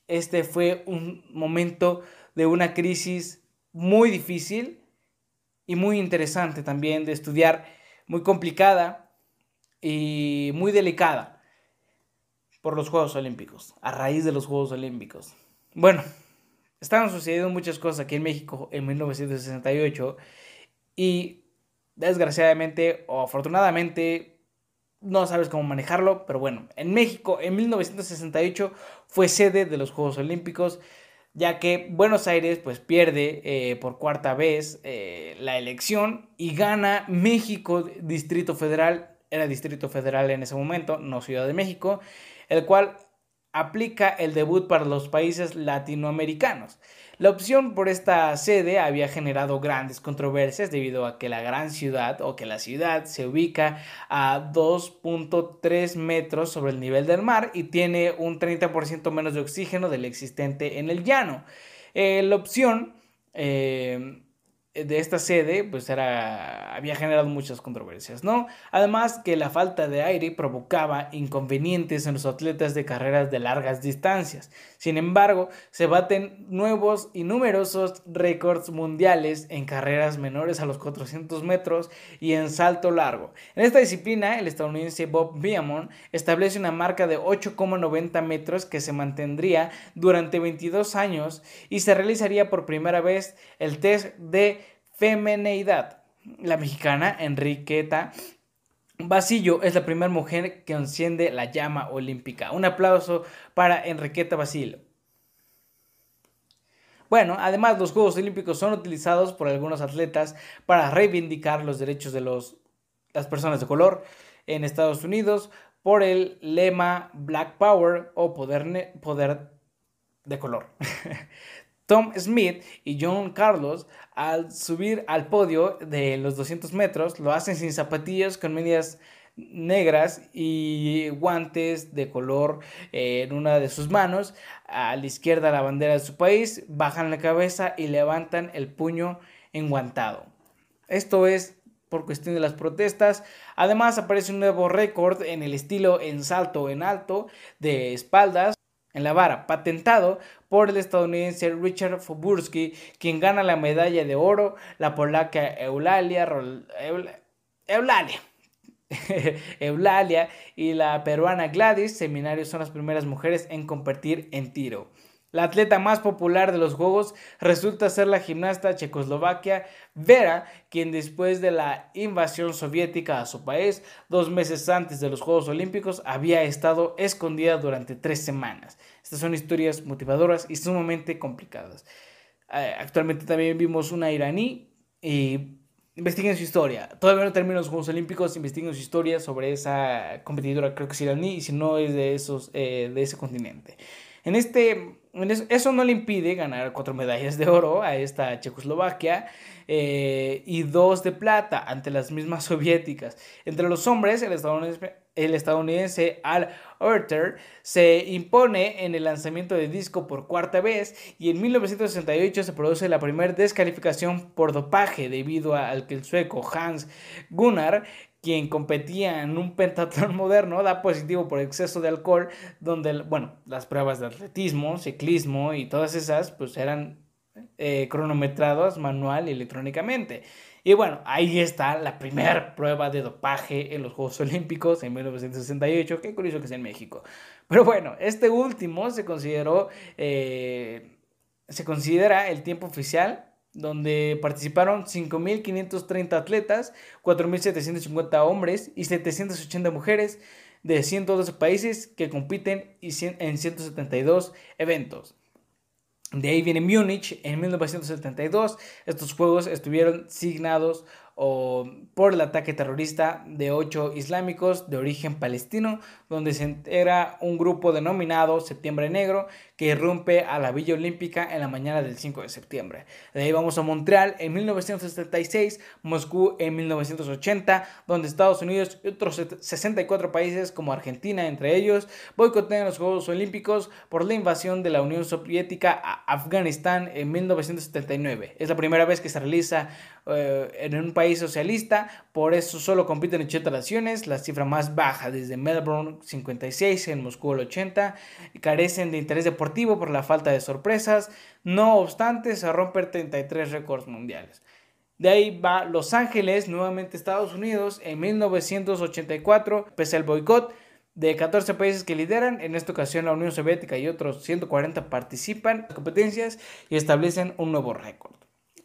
este fue un momento de una crisis muy difícil y muy interesante también de estudiar, muy complicada y muy delicada por los Juegos Olímpicos, a raíz de los Juegos Olímpicos. Bueno, estaban sucediendo muchas cosas aquí en México en 1968 y desgraciadamente o afortunadamente no sabes cómo manejarlo, pero bueno, en México en 1968 fue sede de los Juegos Olímpicos, ya que Buenos Aires pues pierde eh, por cuarta vez eh, la elección y gana México Distrito Federal, era Distrito Federal en ese momento, no Ciudad de México, el cual aplica el debut para los países latinoamericanos. La opción por esta sede había generado grandes controversias debido a que la gran ciudad o que la ciudad se ubica a 2.3 metros sobre el nivel del mar y tiene un 30% menos de oxígeno del existente en el llano. Eh, la opción eh, de esta sede, pues era, había generado muchas controversias, ¿no? Además que la falta de aire provocaba inconvenientes en los atletas de carreras de largas distancias. Sin embargo, se baten nuevos y numerosos récords mundiales en carreras menores a los 400 metros y en salto largo. En esta disciplina, el estadounidense Bob Beamon establece una marca de 8,90 metros que se mantendría durante 22 años y se realizaría por primera vez el test de femineidad. La mexicana Enriqueta Basillo es la primera mujer que enciende la llama olímpica. Un aplauso para Enriqueta Basilio. Bueno, además los Juegos Olímpicos son utilizados por algunos atletas para reivindicar los derechos de los, las personas de color en Estados Unidos por el lema Black Power o poder, poder de color. Tom Smith y John Carlos, al subir al podio de los 200 metros, lo hacen sin zapatillas, con medias negras y guantes de color eh, en una de sus manos. A la izquierda la bandera de su país, bajan la cabeza y levantan el puño enguantado. Esto es por cuestión de las protestas. Además aparece un nuevo récord en el estilo en salto en alto de espaldas en la vara, patentado por el estadounidense Richard Fobursky, quien gana la medalla de oro, la polaca Eulalia, Eulalia. Eulalia y la peruana Gladys Seminario son las primeras mujeres en competir en tiro. La atleta más popular de los Juegos resulta ser la gimnasta checoslovaquia Vera, quien después de la invasión soviética a su país, dos meses antes de los Juegos Olímpicos, había estado escondida durante tres semanas. Estas son historias motivadoras y sumamente complicadas. Eh, actualmente también vimos una iraní y investiguen su historia. Todavía no terminan los Juegos Olímpicos, investiguen su historia sobre esa competidora, creo que es iraní, y si no es de, esos, eh, de ese continente. En este, eso, no le impide ganar cuatro medallas de oro a esta Checoslovaquia eh, y dos de plata ante las mismas soviéticas. Entre los hombres, el estadounidense, el estadounidense Al Oerter se impone en el lanzamiento de disco por cuarta vez y en 1968 se produce la primera descalificación por dopaje debido al que el sueco Hans Gunnar quien competía en un pentatlón moderno, da positivo por exceso de alcohol, donde, bueno, las pruebas de atletismo, ciclismo y todas esas, pues eran eh, cronometradas manual y electrónicamente. Y bueno, ahí está la primera prueba de dopaje en los Juegos Olímpicos en 1968. Qué curioso que sea en México. Pero bueno, este último se consideró, eh, se considera el tiempo oficial donde participaron 5.530 atletas, 4.750 hombres y 780 mujeres de 112 países que compiten en 172 eventos. De ahí viene Múnich en 1972. Estos juegos estuvieron signados o por el ataque terrorista de ocho islámicos de origen palestino, donde se entera un grupo denominado Septiembre Negro que irrumpe a la Villa Olímpica en la mañana del 5 de septiembre. De ahí vamos a Montreal en 1976, Moscú en 1980, donde Estados Unidos y otros 64 países como Argentina entre ellos boicotean los Juegos Olímpicos por la invasión de la Unión Soviética a Afganistán en 1979. Es la primera vez que se realiza eh, en un país socialista, por eso solo compiten 80 naciones, la cifra más baja desde Melbourne 56, en Moscú el 80, carecen de interés deportivo por la falta de sorpresas, no obstante se rompen 33 récords mundiales. De ahí va Los Ángeles, nuevamente Estados Unidos, en 1984, pese al boicot de 14 países que lideran, en esta ocasión la Unión Soviética y otros 140 participan en competencias y establecen un nuevo récord.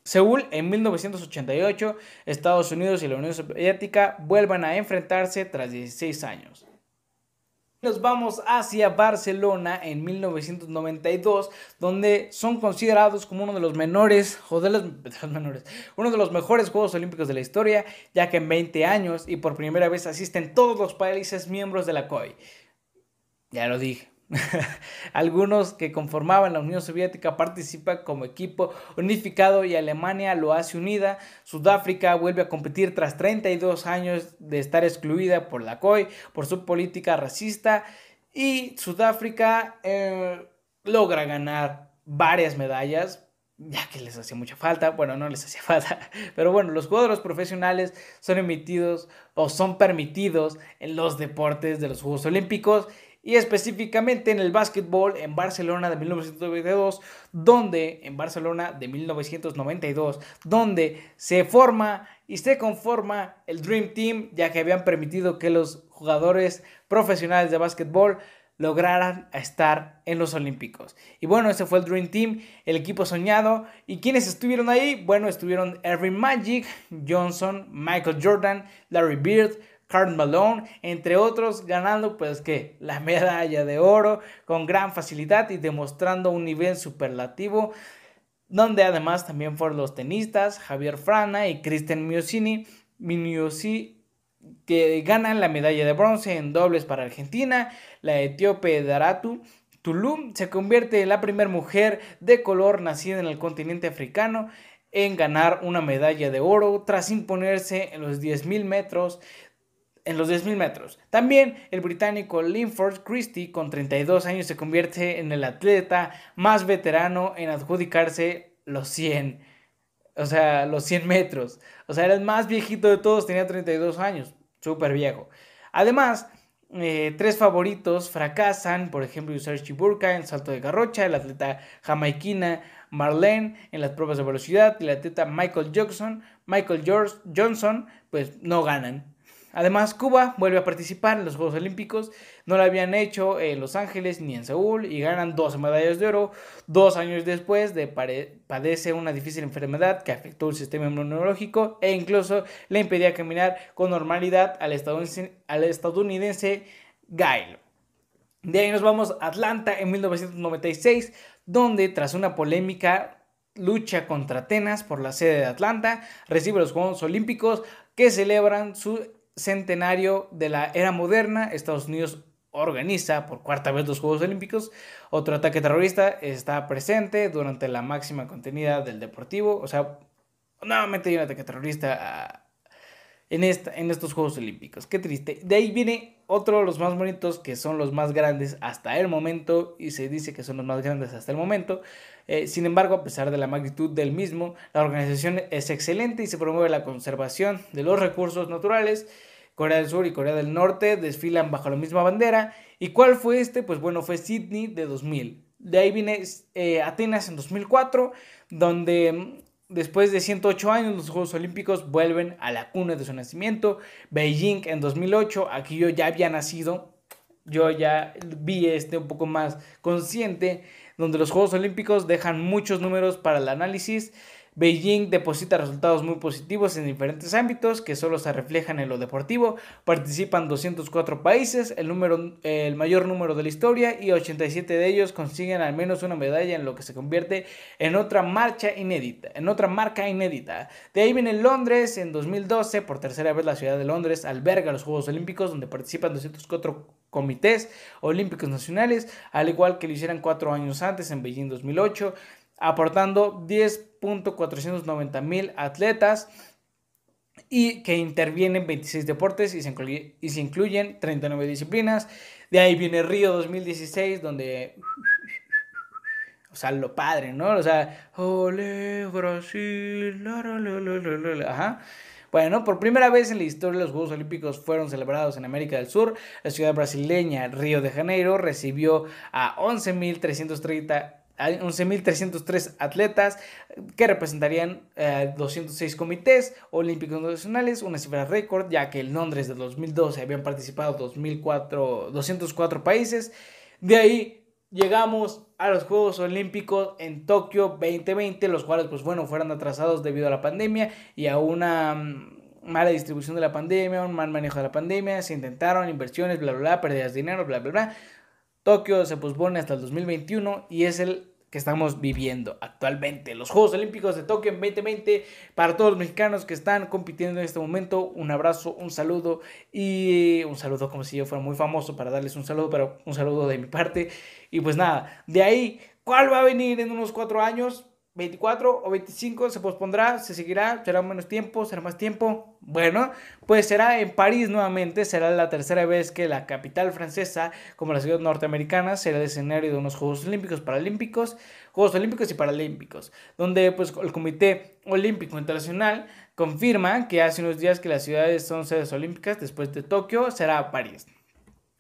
Seúl en 1988, Estados Unidos y la Unión Soviética vuelvan a enfrentarse tras 16 años. Nos vamos hacia Barcelona en 1992, donde son considerados como uno de los menores, o los, menores, uno de los mejores Juegos Olímpicos de la historia, ya que en 20 años y por primera vez asisten todos los países miembros de la COI. Ya lo dije. Algunos que conformaban la Unión Soviética participan como equipo unificado y Alemania lo hace unida. Sudáfrica vuelve a competir tras 32 años de estar excluida por la COI por su política racista y Sudáfrica eh, logra ganar varias medallas. Ya que les hacía mucha falta, bueno, no les hacía falta, pero bueno, los jugadores profesionales son emitidos o son permitidos en los deportes de los Juegos Olímpicos y específicamente en el básquetbol en Barcelona de 1992, donde en Barcelona de 1992, donde se forma y se conforma el Dream Team, ya que habían permitido que los jugadores profesionales de básquetbol lograran estar en los Olímpicos. Y bueno, ese fue el Dream Team, el equipo soñado. ¿Y quienes estuvieron ahí? Bueno, estuvieron Erwin Magic, Johnson, Michael Jordan, Larry Bird, Carl Malone, entre otros, ganando pues que la medalla de oro con gran facilidad y demostrando un nivel superlativo, donde además también fueron los tenistas Javier Frana y Kristen Miosini, que ganan la medalla de bronce en dobles para Argentina, la etíope Daratu Tulum se convierte en la primera mujer de color nacida en el continente africano en ganar una medalla de oro tras imponerse en los 10.000 metros en los 10.000 metros. También el británico Linford Christie, con 32 años, se convierte en el atleta más veterano en adjudicarse los 100. O sea, los 100 metros. O sea, era el más viejito de todos, tenía 32 años. Súper viejo. Además, eh, tres favoritos fracasan, por ejemplo, Usair Chiburka en salto de garrocha, el atleta jamaiquina Marlene en las pruebas de velocidad y el atleta Michael Jackson, Michael George Johnson, pues no ganan. Además, Cuba vuelve a participar en los Juegos Olímpicos. No lo habían hecho en Los Ángeles ni en Seúl y ganan 12 medallas de oro. Dos años después de padece una difícil enfermedad que afectó el sistema inmunológico e incluso le impedía caminar con normalidad al estadounidense, al estadounidense Gail. De ahí nos vamos a Atlanta en 1996, donde tras una polémica lucha contra Atenas por la sede de Atlanta, recibe los Juegos Olímpicos que celebran su centenario de la era moderna, Estados Unidos organiza por cuarta vez los Juegos Olímpicos. Otro ataque terrorista está presente durante la máxima contenida del Deportivo. O sea, nuevamente hay un ataque terrorista ah, en, esta, en estos Juegos Olímpicos. Qué triste. De ahí viene otro de los más bonitos, que son los más grandes hasta el momento, y se dice que son los más grandes hasta el momento. Eh, sin embargo, a pesar de la magnitud del mismo, la organización es excelente y se promueve la conservación de los recursos naturales. Corea del Sur y Corea del Norte desfilan bajo la misma bandera. ¿Y cuál fue este? Pues bueno, fue Sydney de 2000. De ahí viene eh, Atenas en 2004, donde mm, después de 108 años los Juegos Olímpicos vuelven a la cuna de su nacimiento. Beijing en 2008, aquí yo ya había nacido, yo ya vi este un poco más consciente donde los Juegos Olímpicos dejan muchos números para el análisis. Beijing deposita resultados muy positivos en diferentes ámbitos que solo se reflejan en lo deportivo. Participan 204 países, el, número, el mayor número de la historia, y 87 de ellos consiguen al menos una medalla en lo que se convierte en otra marcha inédita, en otra marca inédita. De ahí viene Londres en 2012, por tercera vez la ciudad de Londres alberga los Juegos Olímpicos donde participan 204 comités olímpicos nacionales, al igual que lo hicieron cuatro años antes en Beijing 2008 aportando 10.490 mil atletas y que intervienen 26 deportes y se, y se incluyen 39 disciplinas. De ahí viene Río 2016, donde pues a lo padre, ¿no? O sea, ole Brasil, ajá. Bueno, por primera vez en la historia los Juegos Olímpicos fueron celebrados en América del Sur. La ciudad brasileña Río de Janeiro recibió a 11.330 11.303 atletas que representarían 206 eh, comités olímpicos nacionales, una cifra récord, ya que en Londres de 2012 habían participado 2004, 204 países. De ahí llegamos a los Juegos Olímpicos en Tokio 2020, los cuales pues bueno, fueron atrasados debido a la pandemia y a una mm, mala distribución de la pandemia, un mal manejo de la pandemia, se intentaron inversiones, bla, bla, bla, pérdidas de dinero, bla, bla, bla. Tokio se pospone hasta el 2021 y es el que estamos viviendo actualmente. Los Juegos Olímpicos de Tokio en 2020 para todos los mexicanos que están compitiendo en este momento. Un abrazo, un saludo y un saludo como si yo fuera muy famoso para darles un saludo, pero un saludo de mi parte. Y pues nada, de ahí, ¿cuál va a venir en unos cuatro años? 24 o 25 se pospondrá, se seguirá, será menos tiempo, será más tiempo. Bueno, pues será en París nuevamente, será la tercera vez que la capital francesa, como la ciudad norteamericana, será el escenario de unos Juegos Olímpicos, Paralímpicos, Juegos Olímpicos y Paralímpicos, donde pues el Comité Olímpico Internacional confirma que hace unos días que las ciudades son sedes olímpicas después de Tokio, será París.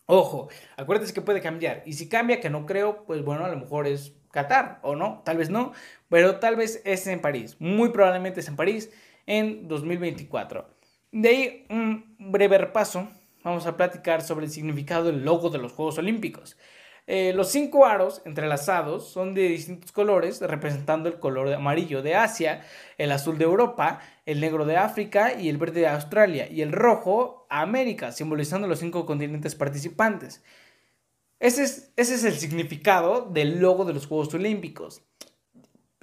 Ojo, acuérdense que puede cambiar. Y si cambia, que no creo, pues bueno, a lo mejor es Qatar o no, tal vez no, pero tal vez es en París. Muy probablemente es en París en 2024. De ahí un breve repaso. Vamos a platicar sobre el significado del logo de los Juegos Olímpicos. Eh, los cinco aros entrelazados son de distintos colores, representando el color amarillo de Asia, el azul de Europa, el negro de África y el verde de Australia, y el rojo América, simbolizando los cinco continentes participantes. Ese es, ese es el significado del logo de los Juegos Olímpicos.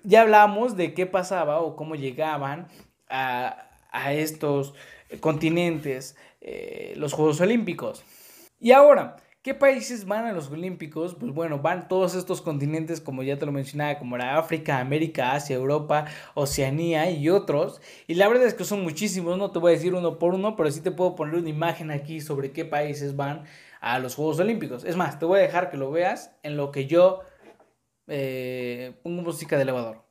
Ya hablamos de qué pasaba o cómo llegaban a, estos continentes eh, los Juegos Olímpicos. Y ahora, ¿Qué países van a los Olímpicos? Pues bueno, van todos estos continentes, como ya te lo mencionaba, como era África, América, Asia, Europa, Oceanía y otros. Y la verdad es que son muchísimos, no te voy a decir uno por uno, pero sí te puedo poner una imagen aquí sobre qué países van a los Juegos Olímpicos. Es más, te voy a dejar que lo veas en lo que yo eh, pongo música de elevador.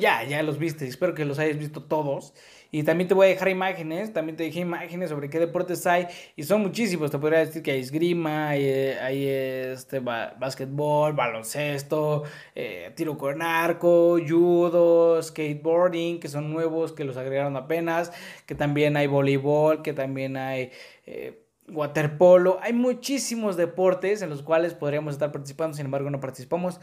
Ya, ya los viste, espero que los hayas visto todos. Y también te voy a dejar imágenes, también te dejé imágenes sobre qué deportes hay. Y son muchísimos, te podría decir que hay esgrima, hay, eh, este, básquetbol, baloncesto, eh, tiro con arco, judo, skateboarding, que son nuevos, que los agregaron apenas. Que también hay voleibol, que también hay... Eh, waterpolo, hay muchísimos deportes en los cuales podríamos estar participando, sin embargo no participamos.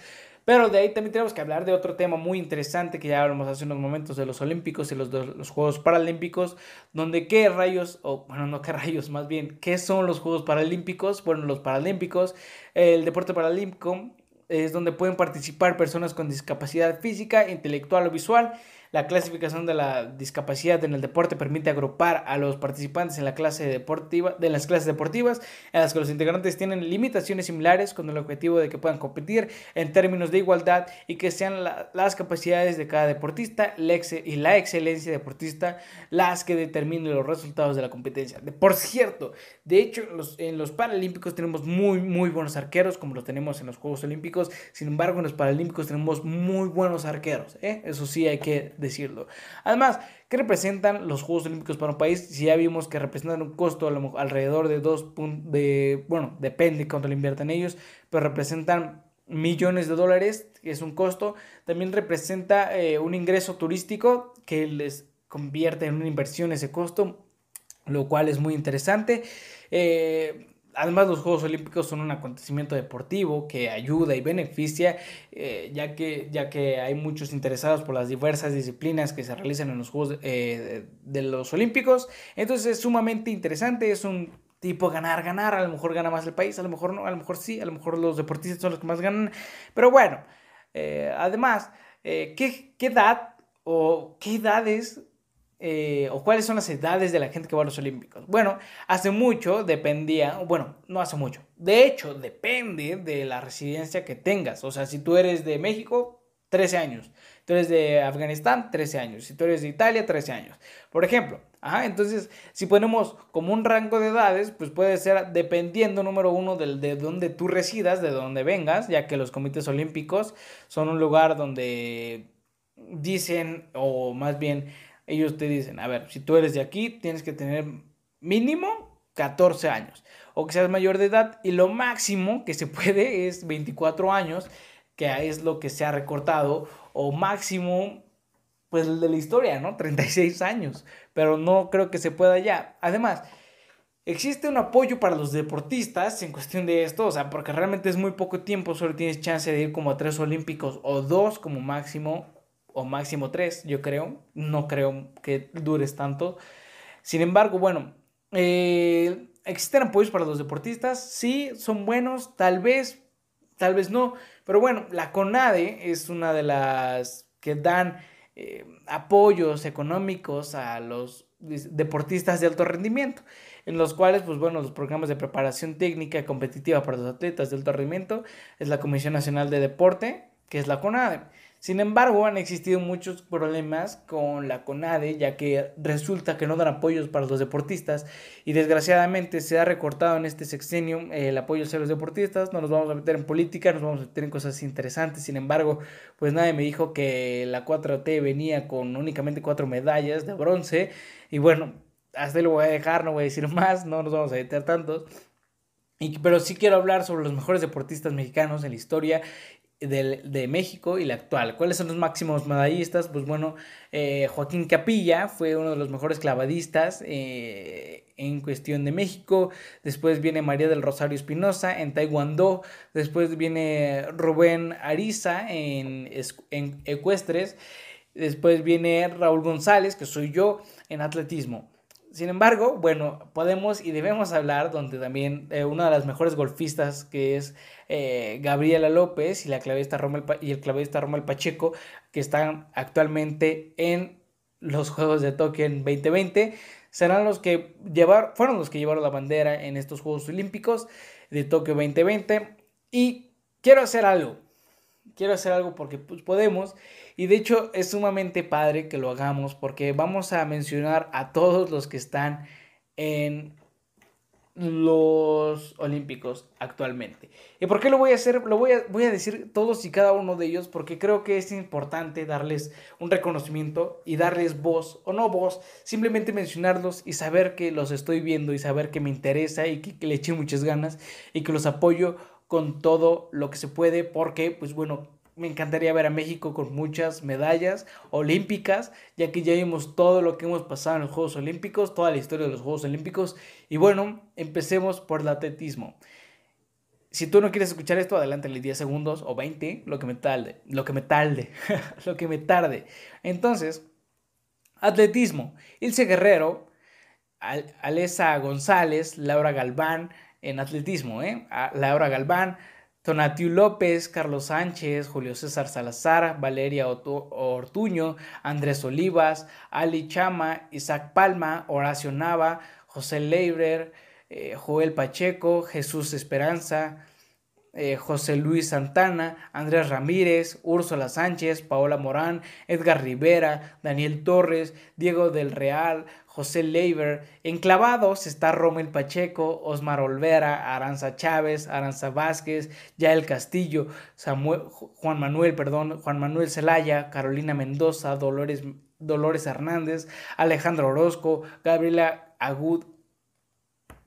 Pero de ahí también tenemos que hablar de otro tema muy interesante que ya hablamos hace unos momentos de los Olímpicos y los, los Juegos Paralímpicos, donde qué rayos, o bueno, no qué rayos, más bien, ¿qué son los Juegos Paralímpicos? Bueno, los Paralímpicos, el deporte paralímpico es donde pueden participar personas con discapacidad física, intelectual o visual la clasificación de la discapacidad en el deporte permite agrupar a los participantes en la clase deportiva, de las clases deportivas en las que los integrantes tienen limitaciones similares con el objetivo de que puedan competir en términos de igualdad y que sean las capacidades de cada deportista y la excelencia deportista las que determinen los resultados de la competencia. Por cierto, de hecho, los, en los Paralímpicos tenemos muy, muy buenos arqueros, como los tenemos en los Juegos Olímpicos. Sin embargo, en los Paralímpicos tenemos muy buenos arqueros. ¿eh? Eso sí hay que decirlo. Además, ¿qué representan los Juegos Olímpicos para un país? Si ya vimos que representan un costo alrededor de dos de, bueno, depende cuánto le inviertan ellos, pero representan millones de dólares, que es un costo. También representa eh, un ingreso turístico que les convierte en una inversión ese costo, lo cual es muy interesante. Eh, Además, los Juegos Olímpicos son un acontecimiento deportivo que ayuda y beneficia, eh, ya, que, ya que hay muchos interesados por las diversas disciplinas que se realizan en los Juegos eh, de los Olímpicos. Entonces es sumamente interesante, es un tipo ganar, ganar, a lo mejor gana más el país, a lo mejor no, a lo mejor sí, a lo mejor los deportistas son los que más ganan, pero bueno, eh, además, ¿qué, ¿qué edad o qué edades eh, o cuáles son las edades de la gente que va a los Olímpicos. Bueno, hace mucho dependía, bueno, no hace mucho, de hecho depende de la residencia que tengas. O sea, si tú eres de México, 13 años. tú eres de Afganistán, 13 años. Si tú eres de Italia, 13 años. Por ejemplo, Ajá, entonces, si ponemos como un rango de edades, pues puede ser dependiendo, número uno, de, de donde tú residas, de donde vengas, ya que los comités olímpicos son un lugar donde dicen, o más bien, ellos te dicen, a ver, si tú eres de aquí, tienes que tener mínimo 14 años, o que seas mayor de edad, y lo máximo que se puede es 24 años, que es lo que se ha recortado, o máximo pues el de la historia, ¿no? 36 años, pero no creo que se pueda ya. Además, existe un apoyo para los deportistas en cuestión de esto, o sea, porque realmente es muy poco tiempo, solo tienes chance de ir como a tres olímpicos o dos como máximo, o máximo tres, yo creo, no creo que dures tanto. Sin embargo, bueno, eh, existen apoyos para los deportistas, sí, son buenos, tal vez, tal vez no, pero bueno, la CONADE es una de las que dan eh, apoyos económicos a los deportistas de alto rendimiento, en los cuales, pues bueno, los programas de preparación técnica competitiva para los atletas de alto rendimiento es la Comisión Nacional de Deporte, que es la CONADE. Sin embargo, han existido muchos problemas con la CONADE, ya que resulta que no dan apoyos para los deportistas y desgraciadamente se ha recortado en este sexenio el apoyo hacia los deportistas. No nos vamos a meter en política, nos vamos a meter en cosas interesantes. Sin embargo, pues nadie me dijo que la 4T venía con únicamente cuatro medallas de bronce y bueno, hasta ahí lo voy a dejar, no voy a decir más, no nos vamos a meter tantos. Y, pero sí quiero hablar sobre los mejores deportistas mexicanos en la historia de, México y la actual. ¿Cuáles son los máximos medallistas? Pues bueno, eh, Joaquín Capilla fue uno de los mejores clavadistas eh, en cuestión de México. Después viene María del Rosario Espinosa en Taekwondo. Después viene Rubén Ariza en, en ecuestres. Después viene Raúl González, que soy yo, en atletismo. Sin embargo, bueno, podemos y debemos hablar donde también eh, una de las mejores golfistas que es eh, Gabriela López y, la clavista Romel y el clavista Romel Pacheco, que están actualmente en los Juegos de Tokio en 2020, serán los que llevar, fueron los que llevaron la bandera en estos Juegos Olímpicos de Tokio 2020. Y quiero hacer algo, quiero hacer algo porque pues, podemos y de hecho es sumamente padre que lo hagamos porque vamos a mencionar a todos los que están en los Olímpicos actualmente. ¿Y por qué lo voy a hacer? Lo voy a, voy a decir todos y cada uno de ellos porque creo que es importante darles un reconocimiento y darles voz o no voz, simplemente mencionarlos y saber que los estoy viendo y saber que me interesa y que, que le eché muchas ganas y que los apoyo con todo lo que se puede porque pues bueno, me encantaría ver a México con muchas medallas olímpicas, ya que ya vimos todo lo que hemos pasado en los Juegos Olímpicos, toda la historia de los Juegos Olímpicos. Y bueno, empecemos por el atletismo. Si tú no quieres escuchar esto, adelántale 10 segundos o 20, lo que me tarde, lo que me tarde, lo que me tarde. Entonces, atletismo. Ilse Guerrero, Alesa González, Laura Galván en atletismo, ¿eh? Laura Galván, Tonatiu López, Carlos Sánchez, Julio César Salazar, Valeria Ortuño, Andrés Olivas, Ali Chama, Isaac Palma, Horacio Nava, José Leiber, eh, Joel Pacheco, Jesús Esperanza, eh, José Luis Santana, Andrés Ramírez, Úrsula Sánchez, Paola Morán, Edgar Rivera, Daniel Torres, Diego del Real, José Leiber. Enclavados está Romel Pacheco, Osmar Olvera, Aranza Chávez, Aranza Vázquez, Yael Castillo, Samuel, Juan Manuel, perdón, Juan Manuel Zelaya, Carolina Mendoza, Dolores, Dolores Hernández, Alejandro Orozco, Gabriela Agud,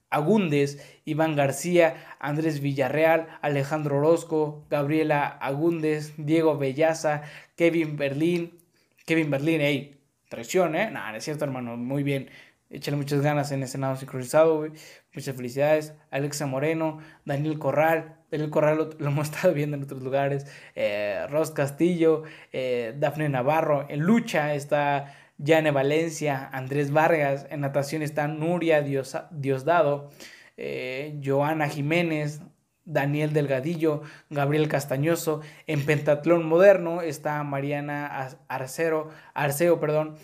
Agúndez, Iván García, Andrés Villarreal, Alejandro Orozco, Gabriela Agúndez, Diego Bellaza, Kevin Berlín, Kevin Berlín, hey, Traición, ¿eh? No, es cierto, hermano. Muy bien. Échale muchas ganas en ese nado sincronizado. Muchas felicidades. Alexa Moreno, Daniel Corral. Daniel Corral lo, hemos estado viendo en otros lugares. Eh, Ros Castillo, eh, Dafne Navarro. En lucha está Yane Valencia, Andrés Vargas. En natación está Nuria Diosdado, eh, Joana Jiménez, Daniel Delgadillo, Gabriel Castañoso. En pentatlón moderno está Mariana Arceo, perdón,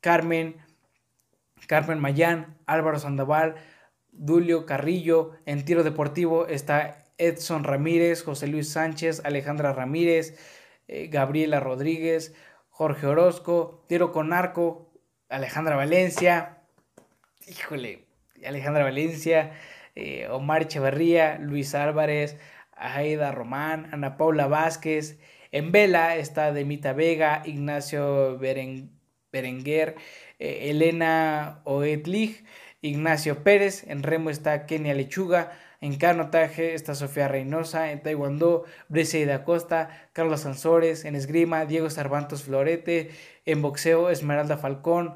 Carmen, Carmen Mayán, Álvaro Sandoval, Dulio Carrillo. En tiro deportivo está Edson Ramírez, José Luis Sánchez, Alejandra Ramírez, eh, Gabriela Rodríguez, Jorge Orozco, tiro con arco, Alejandra Valencia, híjole, Alejandra Valencia, eh, Omar Echeverría, Luis Álvarez, Aida Román, Ana Paula Vázquez. En vela está Demita Vega, Ignacio Berenguer, eh, Elena Oetlich, Ignacio Pérez. En remo está Kenia Lechuga. En canotaje está Sofía Reynosa. En taekwondo, Briseida Costa, Carlos Sansores. En esgrima, Diego Sarvantos Florete. En boxeo, Esmeralda Falcón,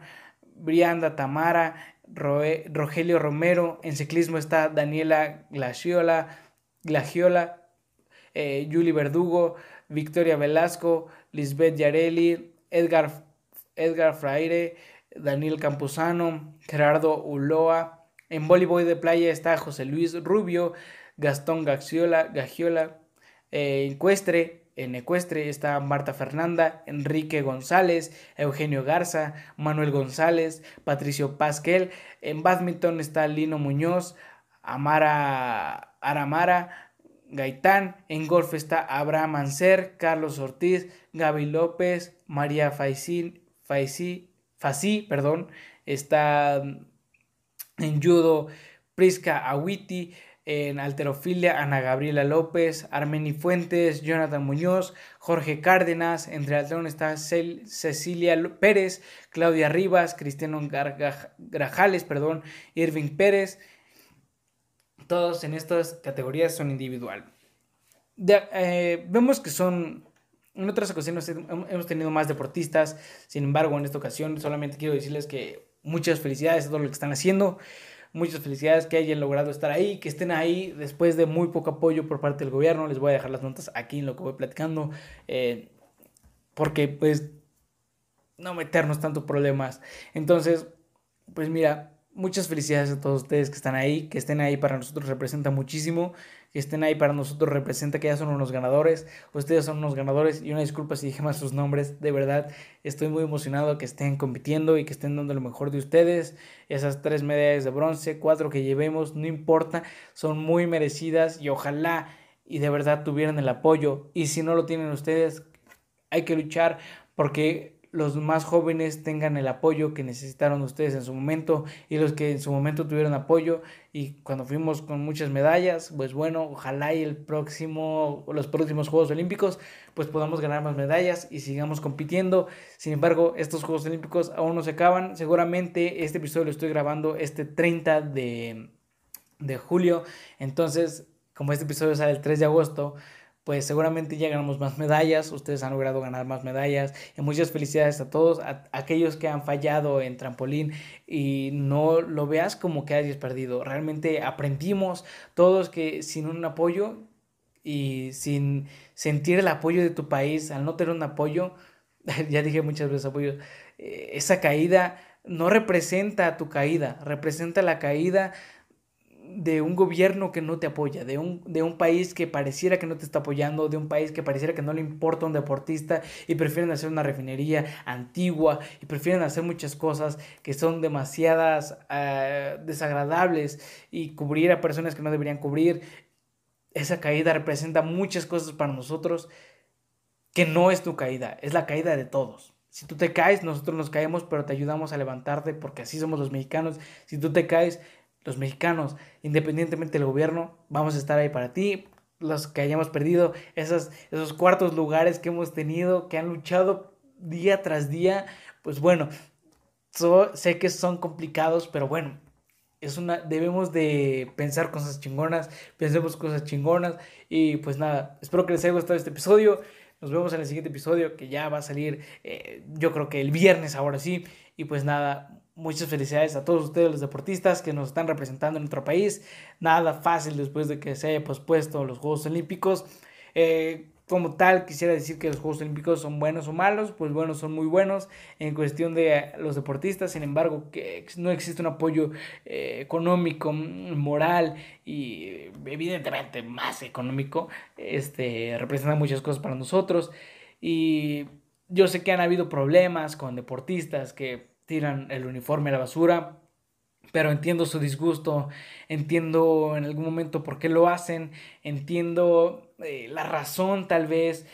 Brianda Tamara. Rogelio Romero, en ciclismo está Daniela Glaciola, Glagiola, eh, Julie Verdugo, Victoria Velasco, Lisbeth Yarelli, Edgar, Edgar Fraire, Daniel Campuzano, Gerardo Uloa. En voleibol de playa está José Luis Rubio, Gastón Gagiola, Gagiola eh, Encuestre, en Ecuestre está Marta Fernanda, Enrique González, Eugenio Garza, Manuel González, Patricio Pasquel. En badminton está Lino Muñoz, Amara Aramara, Gaitán. En golf está Abraham Anser, Carlos Ortiz, Gaby López, María Faisí, Faisí, perdón. Está en judo Prisca Awiti, en alterofilia Ana Gabriela López, Armeni Fuentes, Jonathan Muñoz, Jorge Cárdenas, entre atletas está Cecilia Pérez, Claudia Rivas, Cristiano Grajales, Irving Pérez. Todos en estas categorías son individual. Eh, vemos que son, en otras ocasiones hemos tenido más deportistas, sin embargo en esta ocasión solamente quiero decirles que muchas felicidades a todo lo que están haciendo. Muchas felicidades que hayan logrado estar ahí, que estén ahí después de muy poco apoyo por parte del gobierno. Les voy a dejar las notas aquí en lo que voy platicando. Eh, porque pues no meternos tanto problemas. Entonces, pues mira, muchas felicidades a todos ustedes que están ahí, que estén ahí para nosotros representa muchísimo, que estén ahí para nosotros representa que ya son unos ganadores, ustedes son unos ganadores y una disculpa si dije más sus nombres, de verdad estoy muy emocionado que estén compitiendo y que estén dando lo mejor de ustedes, esas tres medallas de bronce, cuatro que llevemos, no importa, son muy merecidas y ojalá y de verdad tuvieran el apoyo y si no lo tienen ustedes, hay que luchar porque los más jóvenes tengan el apoyo que necesitaron ustedes en su momento y los que en su momento tuvieron apoyo y cuando fuimos con muchas medallas, pues bueno, ojalá y el próximo, los próximos Juegos Olímpicos, pues podamos ganar más medallas y sigamos compitiendo. Sin embargo, estos Juegos Olímpicos aún no se acaban. Seguramente este episodio lo estoy grabando este 30 de, de julio. Entonces, como este episodio sale el 3 de agosto, pues seguramente ya ganamos más medallas, ustedes han logrado ganar más medallas y muchas felicidades a todos, a, aquellos que han fallado en trampolín y no lo veas como que hayas perdido, realmente aprendimos todos que sin un apoyo y sin sentir el apoyo de tu país, al no tener un apoyo, ya dije muchas veces apoyo, eh, esa caída no representa tu caída, representa la caída de un gobierno que no te apoya, de un, de un país que pareciera que no te está apoyando, de un país que pareciera que no le importa un deportista y prefieren hacer una refinería antigua y prefieren hacer muchas cosas que son demasiadas eh, desagradables y cubrir a personas que no deberían cubrir. Esa caída representa muchas cosas para nosotros que no es tu caída, es la caída de todos. Si tú te caes, nosotros nos caemos, pero te ayudamos a levantarte porque así somos los mexicanos. Si tú te caes, los mexicanos, independientemente del gobierno, vamos a estar ahí para ti. Los que hayamos perdido esos, esos cuartos lugares que hemos tenido, que han luchado día tras día, pues bueno, sé que son complicados, pero bueno, es una, debemos de pensar cosas chingonas, pensemos cosas chingonas y pues nada, espero que les haya gustado este episodio. Nos vemos en el siguiente episodio que ya va a salir, eh, yo creo que el viernes ahora sí. Y pues nada, Muchas felicidades a todos ustedes los deportistas que nos están representando en nuestro país. Nada fácil después de que se haya pospuesto los Juegos Olímpicos. Eh, como tal, quisiera decir que los Juegos Olímpicos son buenos o malos, pues bueno, son muy buenos en cuestión de los deportistas, sin embargo, que no existe un apoyo eh, económico, moral y evidentemente más económico, este, representa muchas cosas para nosotros y yo sé que han habido problemas con deportistas que tiran el uniforme a la basura, pero entiendo su disgusto, entiendo en algún momento por qué lo hacen, entiendo eh, la razón tal vez,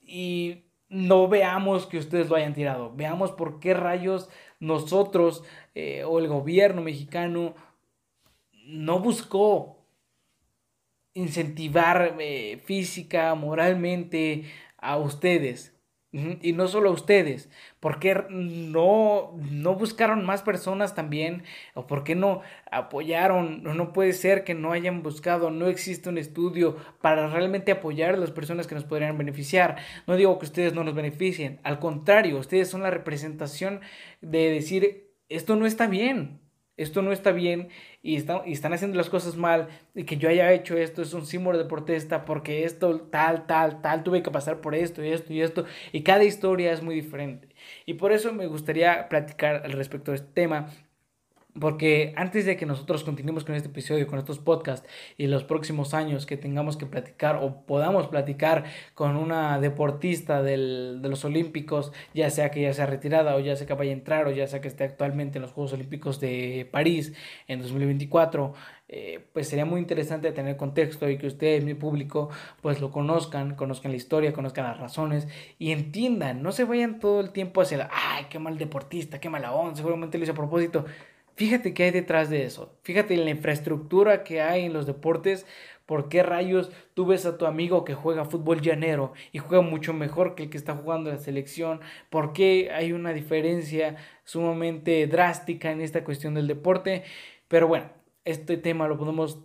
y no veamos que ustedes lo hayan tirado. Veamos por qué rayos nosotros eh, o el gobierno mexicano no buscó incentivar eh, física, moralmente a ustedes. Y no solo a ustedes, ¿por qué no, no buscaron más personas también? ¿O por qué no apoyaron? No puede ser que no hayan buscado, no existe un estudio para realmente apoyar a las personas que nos podrían beneficiar. No digo que ustedes no nos beneficien, al contrario, ustedes son la representación de decir, esto no está bien, esto no está bien y, y, están haciendo las cosas mal y que yo haya hecho esto es un símbolo de protesta porque esto tal, tal, tal, tuve que pasar por esto y esto y esto y cada historia es muy diferente. Y por eso me gustaría platicar al respecto de este tema porque antes de que nosotros continuemos con este episodio, con estos podcasts y los próximos años que tengamos que platicar o podamos platicar con una deportista del, de los Olímpicos, ya sea que ya sea retirada o ya sea que vaya a entrar o ya sea que esté actualmente en los Juegos Olímpicos de París en 2024, eh, pues sería muy interesante tener contexto y que ustedes, mi público, pues lo conozcan, conozcan la historia, conozcan las razones y entiendan, no se vayan todo el tiempo hacia la, ay, qué mal deportista, qué mala onda, seguramente lo hice a propósito. Fíjate qué hay detrás de eso. Fíjate en la infraestructura que hay en los deportes. ¿Por qué rayos tú ves a tu amigo que juega fútbol llanero y juega mucho mejor que el que está jugando la selección? ¿Por qué hay una diferencia sumamente drástica en esta cuestión del deporte? Pero bueno, este tema lo podemos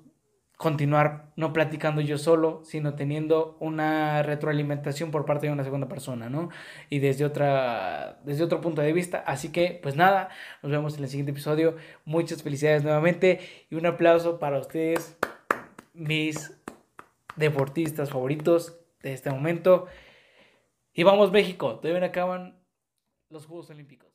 continuar no platicando yo solo, sino teniendo una retroalimentación por parte de una segunda persona, ¿no? Y desde otra desde otro punto de vista, así que pues nada, nos vemos en el siguiente episodio. Muchas felicidades nuevamente y un aplauso para ustedes mis deportistas favoritos de este momento. Y vamos México, todavía acaban los Juegos Olímpicos.